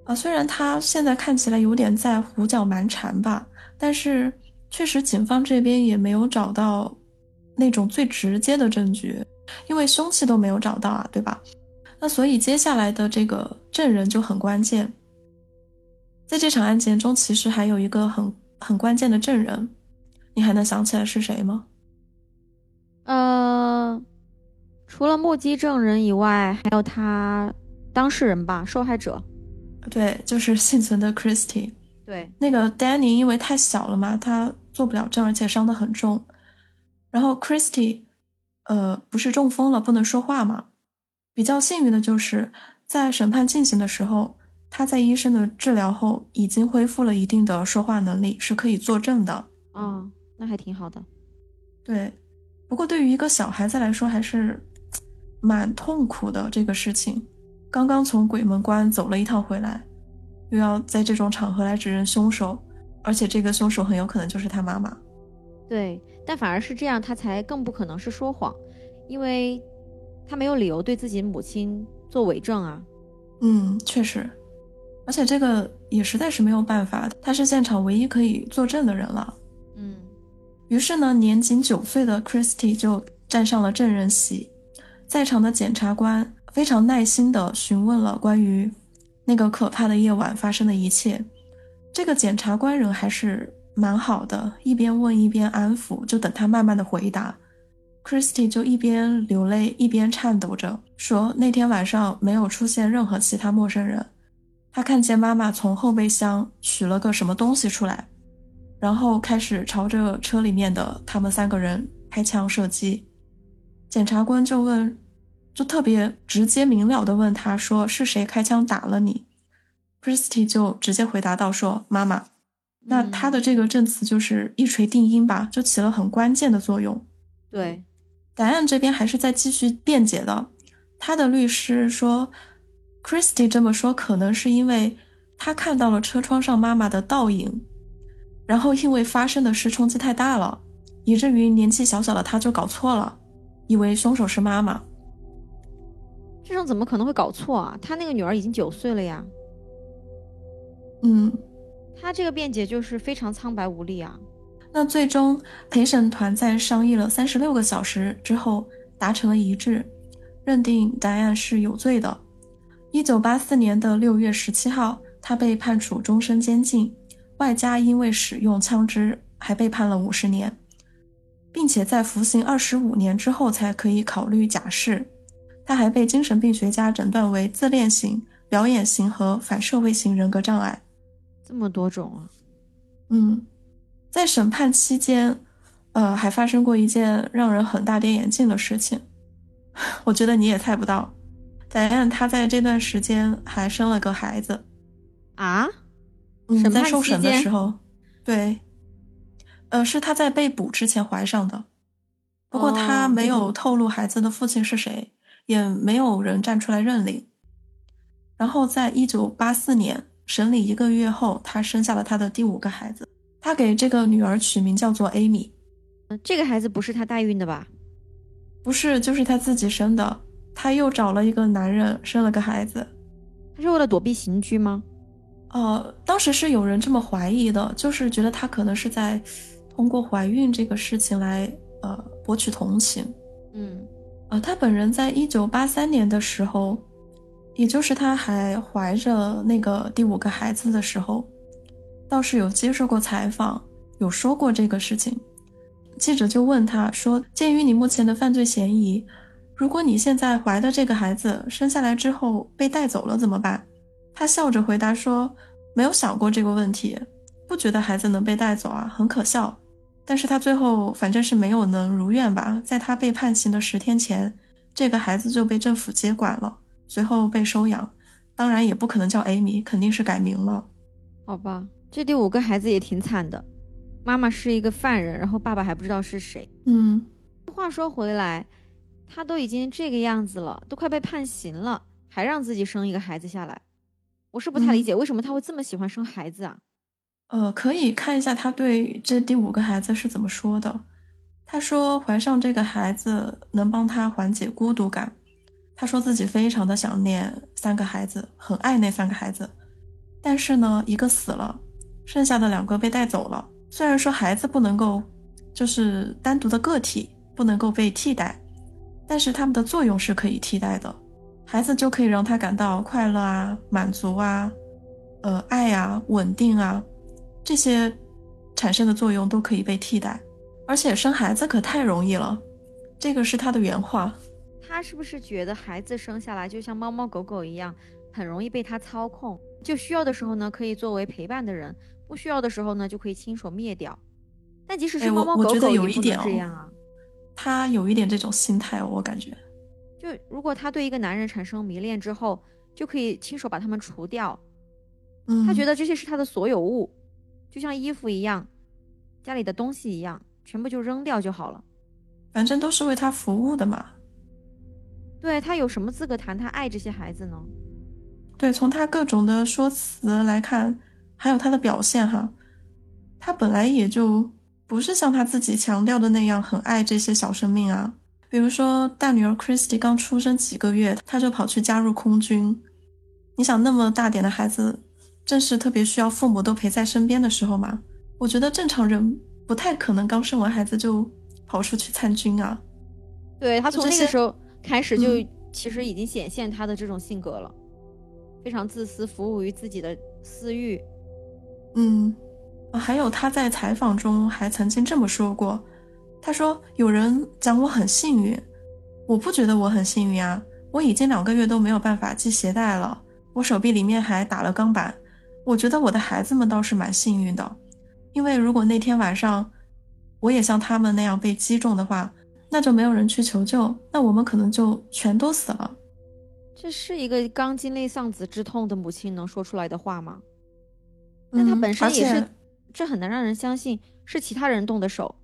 啊，虽然他现在看起来有点在胡搅蛮缠吧，但是。确实，警方这边也没有找到那种最直接的证据，因为凶器都没有找到啊，对吧？那所以接下来的这个证人就很关键。在这场案件中，其实还有一个很很关键的证人，你还能想起来是谁吗？呃，除了目击证人以外，还有他当事人吧，受害者。对，就是幸存的 Christy。对，那个 Danny 因为太小了嘛，他做不了证，而且伤得很重。然后 Christy，呃，不是中风了，不能说话嘛。比较幸运的就是在审判进行的时候，他在医生的治疗后已经恢复了一定的说话能力，是可以作证的。哦，那还挺好的。对，不过对于一个小孩子来说，还是蛮痛苦的这个事情。刚刚从鬼门关走了一趟回来。又要在这种场合来指认凶手，而且这个凶手很有可能就是他妈妈。对，但反而是这样，他才更不可能是说谎，因为他没有理由对自己母亲做伪证啊。嗯，确实，而且这个也实在是没有办法，他是现场唯一可以作证的人了。嗯，于是呢，年仅九岁的 Christy 就站上了证人席，在场的检察官非常耐心地询问了关于。那个可怕的夜晚发生的一切，这个检察官人还是蛮好的，一边问一边安抚，就等他慢慢的回答。Christy 就一边流泪一边颤抖着说：“那天晚上没有出现任何其他陌生人，他看见妈妈从后备箱取了个什么东西出来，然后开始朝着车里面的他们三个人开枪射击。”检察官就问。就特别直接明了的问他说：“是谁开枪打了你？”Christy 就直接回答到说：“妈妈。”那他的这个证词就是一锤定音吧，就起了很关键的作用。对，答案这边还是在继续辩解的。他的律师说，Christy 这么说可能是因为他看到了车窗上妈妈的倒影，然后因为发生的事冲击太大了，以至于年纪小小的他就搞错了，以为凶手是妈妈。这种怎么可能会搞错啊？他那个女儿已经九岁了呀。嗯，他这个辩解就是非常苍白无力啊。那最终陪审团在商议了三十六个小时之后达成了一致，认定答案是有罪的。一九八四年的六月十七号，他被判处终身监禁，外加因为使用枪支还被判了五十年，并且在服刑二十五年之后才可以考虑假释。他还被精神病学家诊断为自恋型、表演型和反社会型人格障碍，这么多种啊！嗯，在审判期间，呃，还发生过一件让人很大跌眼镜的事情，我觉得你也猜不到。戴安她在这段时间还生了个孩子啊？嗯，在受审的时候，对，呃，是他在被捕之前怀上的。不过他没有透露孩子的父亲是谁，也没有人站出来认领。然后在一九八四年审理一个月后，她生下了她的第五个孩子。她给这个女儿取名叫做 Amy。这个孩子不是她代孕的吧？不是，就是她自己生的。她又找了一个男人生了个孩子。她是为了躲避刑拘吗？呃，当时是有人这么怀疑的，就是觉得她可能是在通过怀孕这个事情来呃博取同情。嗯，呃，他本人在一九八三年的时候，也就是他还怀着那个第五个孩子的时候，倒是有接受过采访，有说过这个事情。记者就问他说：“鉴于你目前的犯罪嫌疑，如果你现在怀的这个孩子生下来之后被带走了怎么办？”他笑着回答说：“没有想过这个问题，不觉得孩子能被带走啊，很可笑。但是他最后反正是没有能如愿吧，在他被判刑的十天前，这个孩子就被政府接管了，随后被收养。当然也不可能叫 Amy，，肯定是改名了。好吧，这第五个孩子也挺惨的。”妈妈是一个犯人，然后爸爸还不知道是谁。嗯，话说回来，他都已经这个样子了，都快被判刑了，还让自己生一个孩子下来，我是不太理解为什么他会这么喜欢生孩子啊？呃，可以看一下他对这第五个孩子是怎么说的。他说怀上这个孩子能帮他缓解孤独感。他说自己非常的想念三个孩子，很爱那三个孩子，但是呢，一个死了，剩下的两个被带走了。虽然说孩子不能够，就是单独的个体不能够被替代，但是他们的作用是可以替代的。孩子就可以让他感到快乐啊、满足啊、呃爱啊、稳定啊，这些产生的作用都可以被替代。而且生孩子可太容易了，这个是他的原话。他是不是觉得孩子生下来就像猫猫狗狗一样，很容易被他操控？就需要的时候呢，可以作为陪伴的人。不需要的时候呢，就可以亲手灭掉。但即使是猫猫狗狗也不能这样啊。他有一点这种心态，我感觉。就如果他对一个男人产生迷恋之后，就可以亲手把他们除掉。嗯。他觉得这些是他的所有物，就像衣服一样，家里的东西一样，全部就扔掉就好了。反正都是为他服务的嘛。对他有什么资格谈他爱这些孩子呢？对，从他各种的说辞来看。还有他的表现哈，他本来也就不是像他自己强调的那样很爱这些小生命啊。比如说大女儿 Christy 刚出生几个月，他就跑去加入空军。你想那么大点的孩子，正是特别需要父母都陪在身边的时候嘛。我觉得正常人不太可能刚生完孩子就跑出去参军啊。对他从那个时候开始就其实已经显现他的这种性格了，非常自私，服务于自己的私欲。嗯，还有他在采访中还曾经这么说过，他说有人讲我很幸运，我不觉得我很幸运啊，我已经两个月都没有办法系鞋带了，我手臂里面还打了钢板，我觉得我的孩子们倒是蛮幸运的，因为如果那天晚上我也像他们那样被击中的话，那就没有人去求救，那我们可能就全都死了。这是一个刚经历丧子之痛的母亲能说出来的话吗？那他本身也是，这很难让人相信是其他人动的手。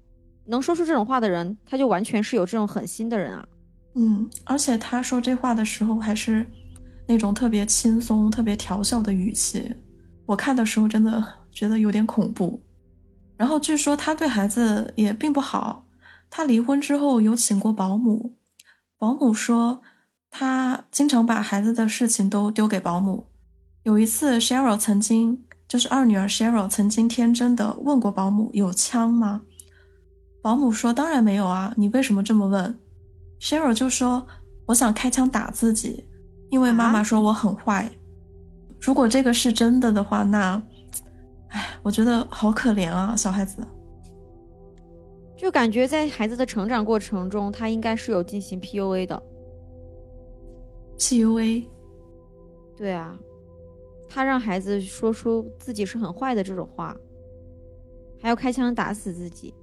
能说出这种话的人，他就完全是有这种狠心的人啊。嗯，而且他说这话的时候还是那种特别轻松、特别调笑的语气。我看的时候真的觉得有点恐怖。然后据说他对孩子也并不好。他离婚之后有请过保姆，保姆说他经常把孩子的事情都丢给保姆。有一次，Cheryl 曾经。就是二女儿 Cheryl 曾经天真的问过保姆：“有枪吗？”保姆说：“当然没有啊，你为什么这么问？”Cheryl 就说：“我想开枪打自己，因为妈妈说我很坏。如果这个是真的的话，那，哎，我觉得好可怜啊，小孩子。就感觉在孩子的成长过程中，他应该是有进行 PUA 的。PUA，对啊。”他让孩子说出自己是很坏的这种话，还要开枪打死自己。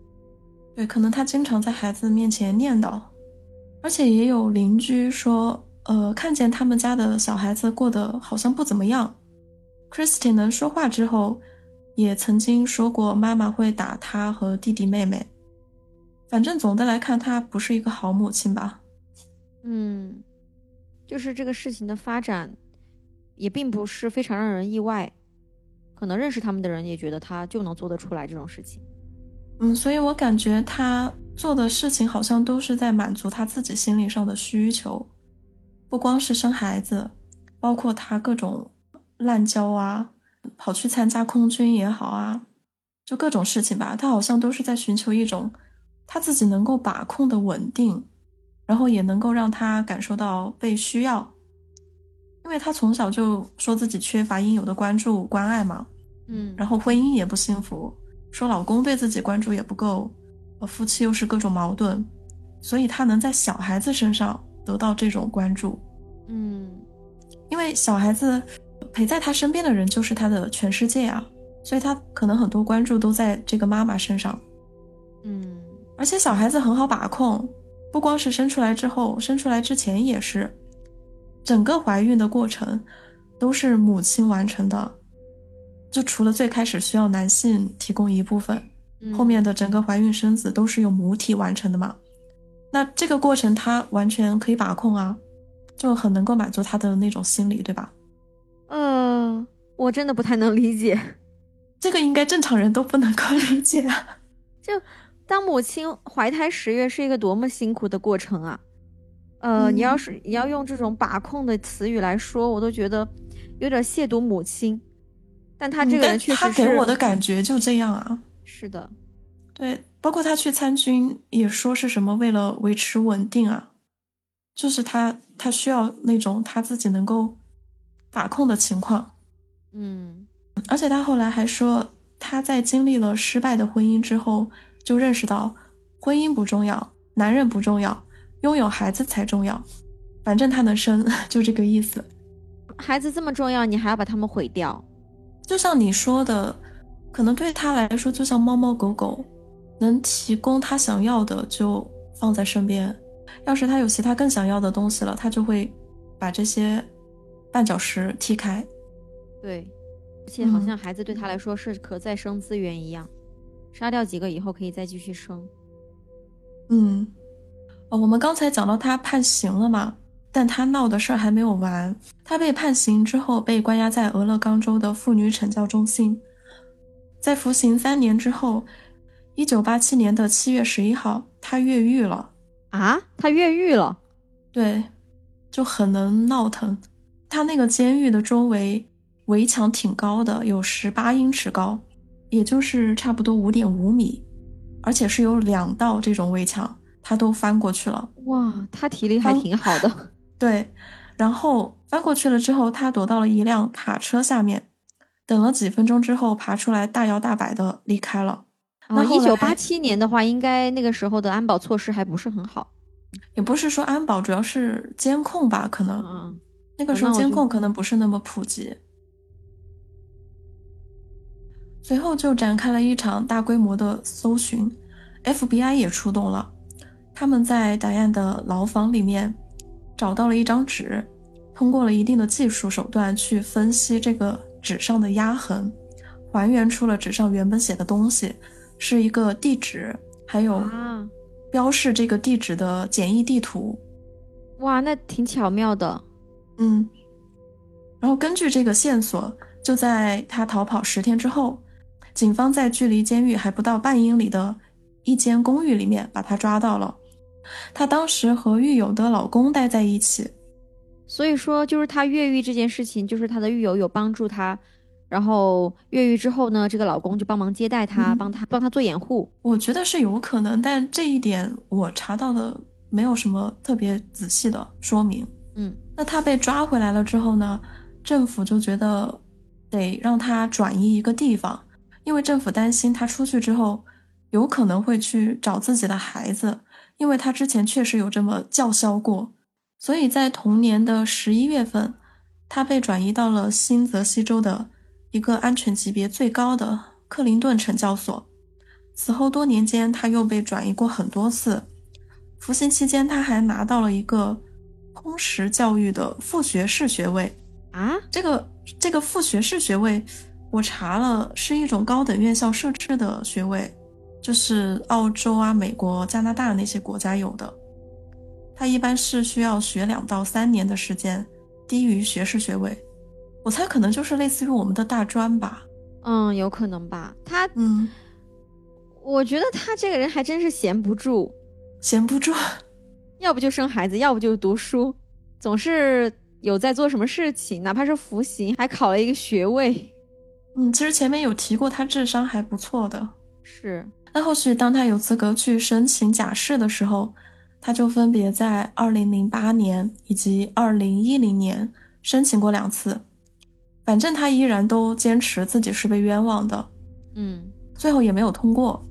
对，可能他经常在孩子面前念叨。而且也有邻居说，呃，看见他们家的小孩子过得好像不怎么样。Christy 能说话之后，也曾经说过妈妈会打他和弟弟妹妹。反正总的来看，她不是一个好母亲吧。嗯，就是这个事情的发展，也并不是非常让人意外。可能认识他们的人也觉得他就能做得出来这种事情。嗯，所以我感觉他做的事情好像都是在满足他自己心理上的需求，不光是生孩子，包括他各种滥交啊，跑去参加空军也好啊，就各种事情吧，他好像都是在寻求一种他自己能够把控的稳定，然后也能够让他感受到被需要，因为他从小就说自己缺乏应有的关注关爱嘛，嗯，然后婚姻也不幸福。说老公对自己关注也不够，和夫妻又是各种矛盾，所以他能在小孩子身上得到这种关注，嗯，因为小孩子陪在他身边的人就是他的全世界啊，所以他可能很多关注都在这个妈妈身上，嗯，而且小孩子很好把控，不光是生出来之后，生出来之前也是，整个怀孕的过程都是母亲完成的。就除了最开始需要男性提供一部分，后面的整个怀孕生子都是由母体完成的嘛？那这个过程他完全可以把控啊，就很能够满足他的那种心理，对吧？嗯，我真的不太能理解，这个应该正常人都不能够理解啊。就当母亲怀胎十月是一个多么辛苦的过程啊！呃，你要是你要用这种把控的词语来说，我都觉得有点亵渎母亲。但他这个人确实，他给我的感觉就这样啊。是的，对，包括他去参军也说是什么为了维持稳定啊，就是他他需要那种他自己能够把控的情况。嗯，而且他后来还说，他在经历了失败的婚姻之后，就认识到婚姻不重要，男人不重要，拥有孩子才重要。反正他能生，就这个意思。孩子这么重要，你还要把他们毁掉？就像你说的，可能对他来说，就像猫猫狗狗，能提供他想要的就放在身边。要是他有其他更想要的东西了，他就会把这些绊脚石踢开。对，而且好像孩子对他来说是可再生资源一样，杀掉几个以后可以再继续生。嗯，哦，我们刚才讲到他判刑了嘛？但他闹的事儿还没有完。他被判刑之后，被关押在俄勒冈州的妇女惩教中心。在服刑三年之后，一九八七年的七月十一号，他越狱了。啊，他越狱了？对，就很能闹腾。他那个监狱的周围围墙挺高的，有十八英尺高，也就是差不多五点五米，而且是有两道这种围墙，他都翻过去了。哇，他体力还挺好的。对，然后翻过去了之后，他躲到了一辆卡车下面，等了几分钟之后爬出来，大摇大摆的离开了。那一九八七年的话，应该那个时候的安保措施还不是很好，也不是说安保，主要是监控吧，可能。嗯，那个时候监控可能不是那么普及。随后就展开了一场大规模的搜寻，FBI 也出动了，他们在达彦的牢房里面。找到了一张纸，通过了一定的技术手段去分析这个纸上的压痕，还原出了纸上原本写的东西，是一个地址，还有标示这个地址的简易地图。哇，那挺巧妙的。嗯，然后根据这个线索，就在他逃跑十天之后，警方在距离监狱还不到半英里的一间公寓里面把他抓到了。他当时和狱友的老公待在一起，所以说就是他越狱这件事情，就是他的狱友有帮助她，然后越狱之后呢，这个老公就帮忙接待她，帮她帮她做掩护。我觉得是有可能，但这一点我查到的没有什么特别仔细的说明。嗯，那她被抓回来了之后呢，政府就觉得得让她转移一个地方，因为政府担心她出去之后有可能会去找自己的孩子。因为他之前确实有这么叫嚣过，所以在同年的十一月份，他被转移到了新泽西州的一个安全级别最高的克林顿惩教所。此后多年间，他又被转移过很多次。服刑期间他还拿到了一个通识教育的副学士学位啊。这个这个副学士学位，我查了，是一种高等院校设置的学位，就是澳洲啊、美国、加拿大那些国家有的。他一般是需要学两到三年的时间，低于学士学位。我猜可能就是类似于我们的大专吧。嗯，有可能吧。他，嗯，我觉得他这个人还真是闲不住，闲不住，要不就生孩子，要不就读书，总是有在做什么事情，哪怕是服刑，还考了一个学位。嗯，其实前面有提过，他智商还不错的。是。那后续当他有资格去申请假释的时候，他就分别在二零零八年以及二零一零年申请过两次。反正他依然都坚持自己是被冤枉的，嗯，最后也没有通过，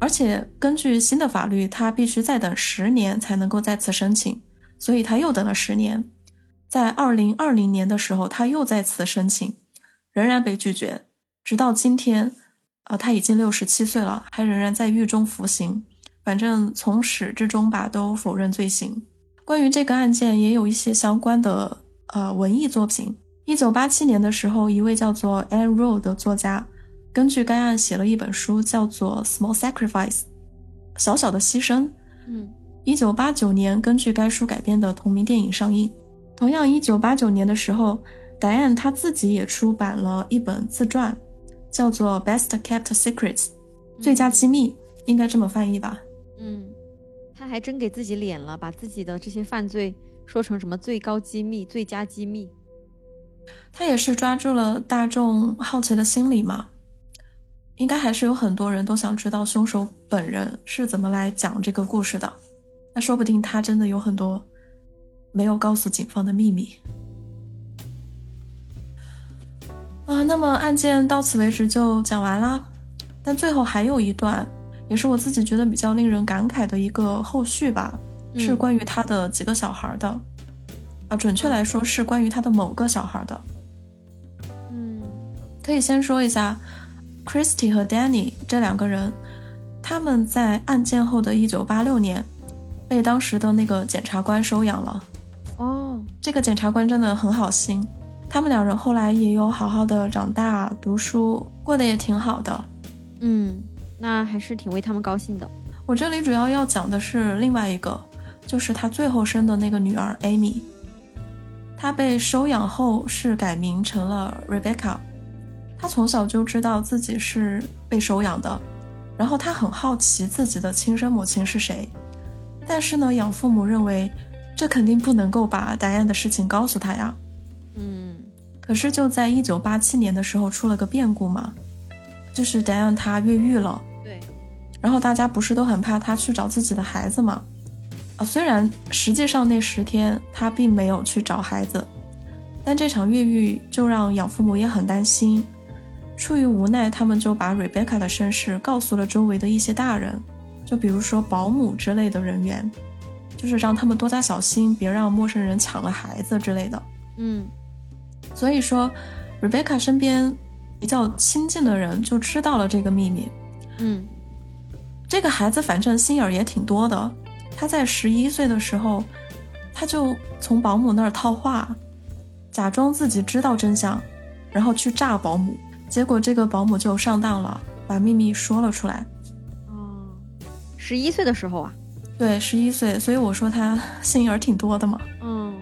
而且根据新的法律，他必须再等十年才能够再次申请，所以他又等了十年，在二零二零年的时候，他又再次申请，仍然被拒绝，直到今天，呃，他已经六十七岁了，还仍然在狱中服刑，反正从始至终吧都否认罪行。关于这个案件，也有一些相关的呃文艺作品。一九八七年的时候，一位叫做 Anne Rowe 的作家，根据该案写了一本书，叫做《Small Sacrifice》，小小的牺牲。嗯，一九八九年根据该书改编的同名电影上映。同样，一九八九年的时候，Diane 他自己也出版了一本自传，叫做《Best Kept Secrets》，最佳机密，应该这么翻译吧？嗯，他还真给自己脸了，把自己的这些犯罪说成什么最高机密、最佳机密。他也是抓住了大众好奇的心理嘛，应该还是有很多人都想知道凶手本人是怎么来讲这个故事的。那说不定他真的有很多没有告诉警方的秘密啊。那么案件到此为止就讲完啦，但最后还有一段，也是我自己觉得比较令人感慨的一个后续吧，是关于他的几个小孩的。啊，准确来说是关于他的某个小孩的。嗯，可以先说一下，Christy 和 Danny 这两个人，他们在案件后的一九八六年，被当时的那个检察官收养了。哦，这个检察官真的很好心，他们两人后来也有好好的长大、读书，过得也挺好的。嗯，那还是挺为他们高兴的。我这里主要要讲的是另外一个，就是他最后生的那个女儿 Amy。他被收养后是改名成了 Rebecca。他从小就知道自己是被收养的，然后他很好奇自己的亲生母亲是谁。但是呢，养父母认为这肯定不能够把答案的事情告诉他呀。嗯。可是就在一九八七年的时候出了个变故嘛，就是 Diane 她越狱了。对。然后大家不是都很怕她去找自己的孩子吗？虽然实际上那十天他并没有去找孩子，但这场越狱就让养父母也很担心。出于无奈，他们就把 Rebecca 的身世告诉了周围的一些大人，就比如说保姆之类的人员，就是让他们多加小心，别让陌生人抢了孩子之类的。嗯，所以说，Rebecca 身边比较亲近的人就知道了这个秘密。嗯，这个孩子反正心眼儿也挺多的。他在十一岁的时候，他就从保姆那儿套话，假装自己知道真相，然后去诈保姆。结果这个保姆就上当了，把秘密说了出来。哦，十一岁的时候啊？对，十一岁。所以我说他心眼儿挺多的嘛。嗯。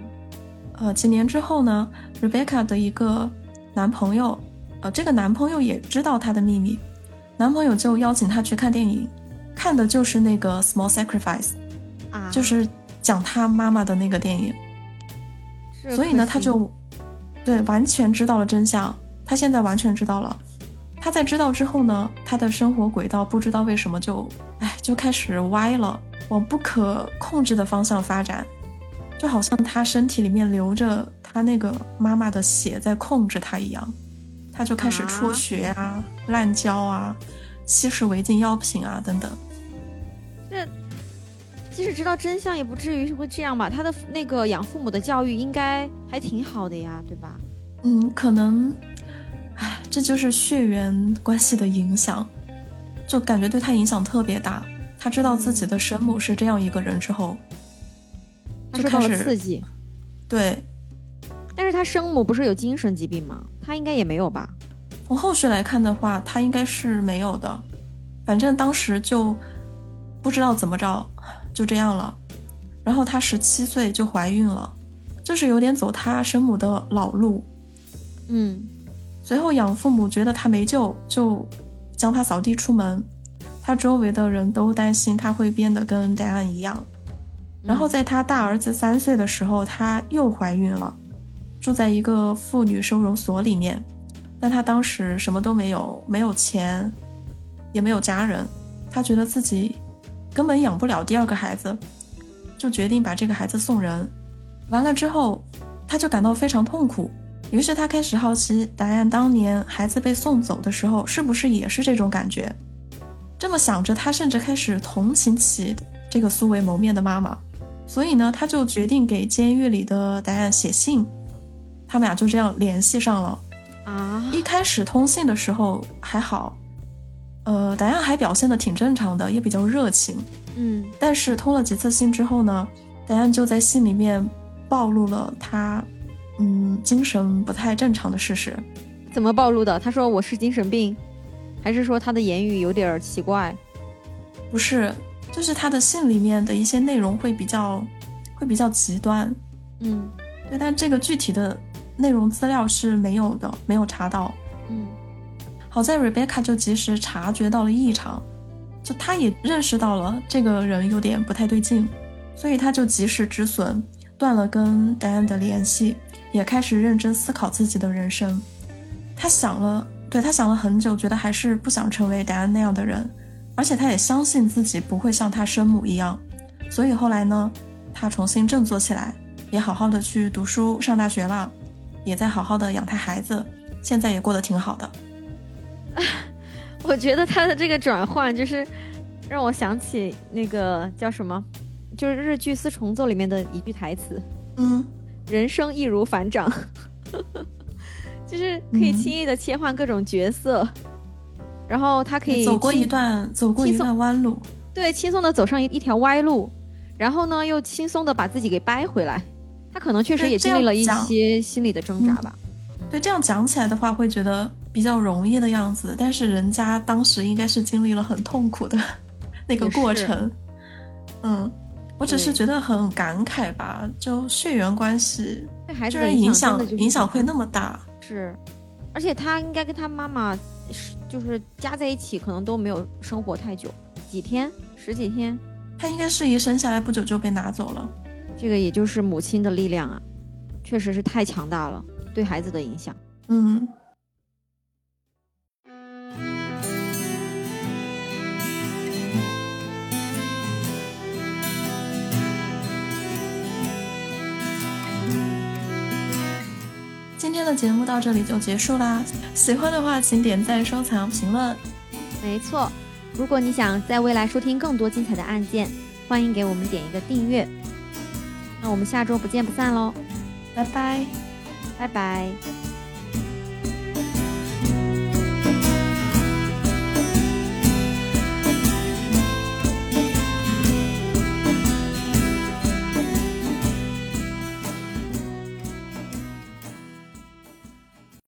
呃，几年之后呢，Rebecca 的一个男朋友，呃，这个男朋友也知道她的秘密，男朋友就邀请她去看电影，看的就是那个《Small Sacrifice》。就是讲他妈妈的那个电影，所以呢，他就对完全知道了真相。他现在完全知道了。他在知道之后呢，他的生活轨道不知道为什么就哎就开始歪了，往不可控制的方向发展，就好像他身体里面流着他那个妈妈的血在控制他一样。他就开始辍学啊、滥交啊、吸食违禁药品啊等等。这。即使知道真相，也不至于会这样吧？他的那个养父母的教育应该还挺好的呀，对吧？嗯，可能，唉，这就是血缘关系的影响，就感觉对他影响特别大。他知道自己的生母是这样一个人之后，就受到了刺激。对，但是他生母不是有精神疾病吗？他应该也没有吧？从后续来看的话，他应该是没有的。反正当时就不知道怎么着，就这样了。然后她十七岁就怀孕了，就是有点走她生母的老路。嗯，随后养父母觉得她没救，就将她扫地出门。她周围的人都担心她会变得跟戴安一样。然后在她大儿子三岁的时候，她又怀孕了，住在一个妇女收容所里面。但她当时什么都没有，没有钱，也没有家人。她觉得自己根本养不了第二个孩子，就决定把这个孩子送人。完了之后，他就感到非常痛苦。于是他开始好奇，答案当年孩子被送走的时候，是不是也是这种感觉？这么想着，他甚至开始同情起这个素未谋面的妈妈。所以呢，他就决定给监狱里的答案写信。他们俩就这样联系上了。啊，一开始通信的时候还好，呃，答案还表现的挺正常的，也比较热情。嗯，但是通了几次信之后呢，答案就在信里面暴露了他，嗯，精神不太正常的事实。怎么暴露的？他说我是精神病，还是说他的言语有点奇怪？不是，就是他的信里面的一些内容会比较，会比较极端。嗯，对，但这个具体的。内容资料是没有的，没有查到。好在 Rebecca 就及时察觉到了异常，就他也认识到了这个人有点不太对劲，所以他就及时止损，断了跟 Diane 的联系，也开始认真思考自己的人生。他想了，对他想了很久，觉得还是不想成为 Diane 那样的人，而且他也相信自己不会像他生母一样。所以后来呢，他重新振作起来，也好好的去读书，上大学了。也在好好的养他孩子，现在也过得挺好的。我觉得他的这个转换，就是让我想起那个叫什么，就是日剧《四重奏》里面的一句台词：“嗯，人生易如反掌。”就是可以轻易的切换各种角色，然后他可以走过一段走过一段弯路，对，轻松的走上一一条歪路，然后呢，又轻松的把自己给掰回来。他可能确实也经历了一些心理的挣扎吧。对，这样讲起来的话，会觉得比较容易的样子。但是人家当时应该是经历了很痛苦的 那个过程。嗯，我只是觉得很感慨吧，就血缘关系对孩子的影响影响会那么大。是，而且他应该跟他妈妈就是加在一起，可能都没有生活太久，几天、十几天。他应该是一生下来不久就被拿走了。这个也就是母亲的力量啊，确实是太强大了，对孩子的影响。嗯。今天的节目到这里就结束啦，喜欢的话请点赞、收藏、评论。没错，如果你想在未来收听更多精彩的案件，欢迎给我们点一个订阅。那我们下周不见不散喽，拜拜，拜拜。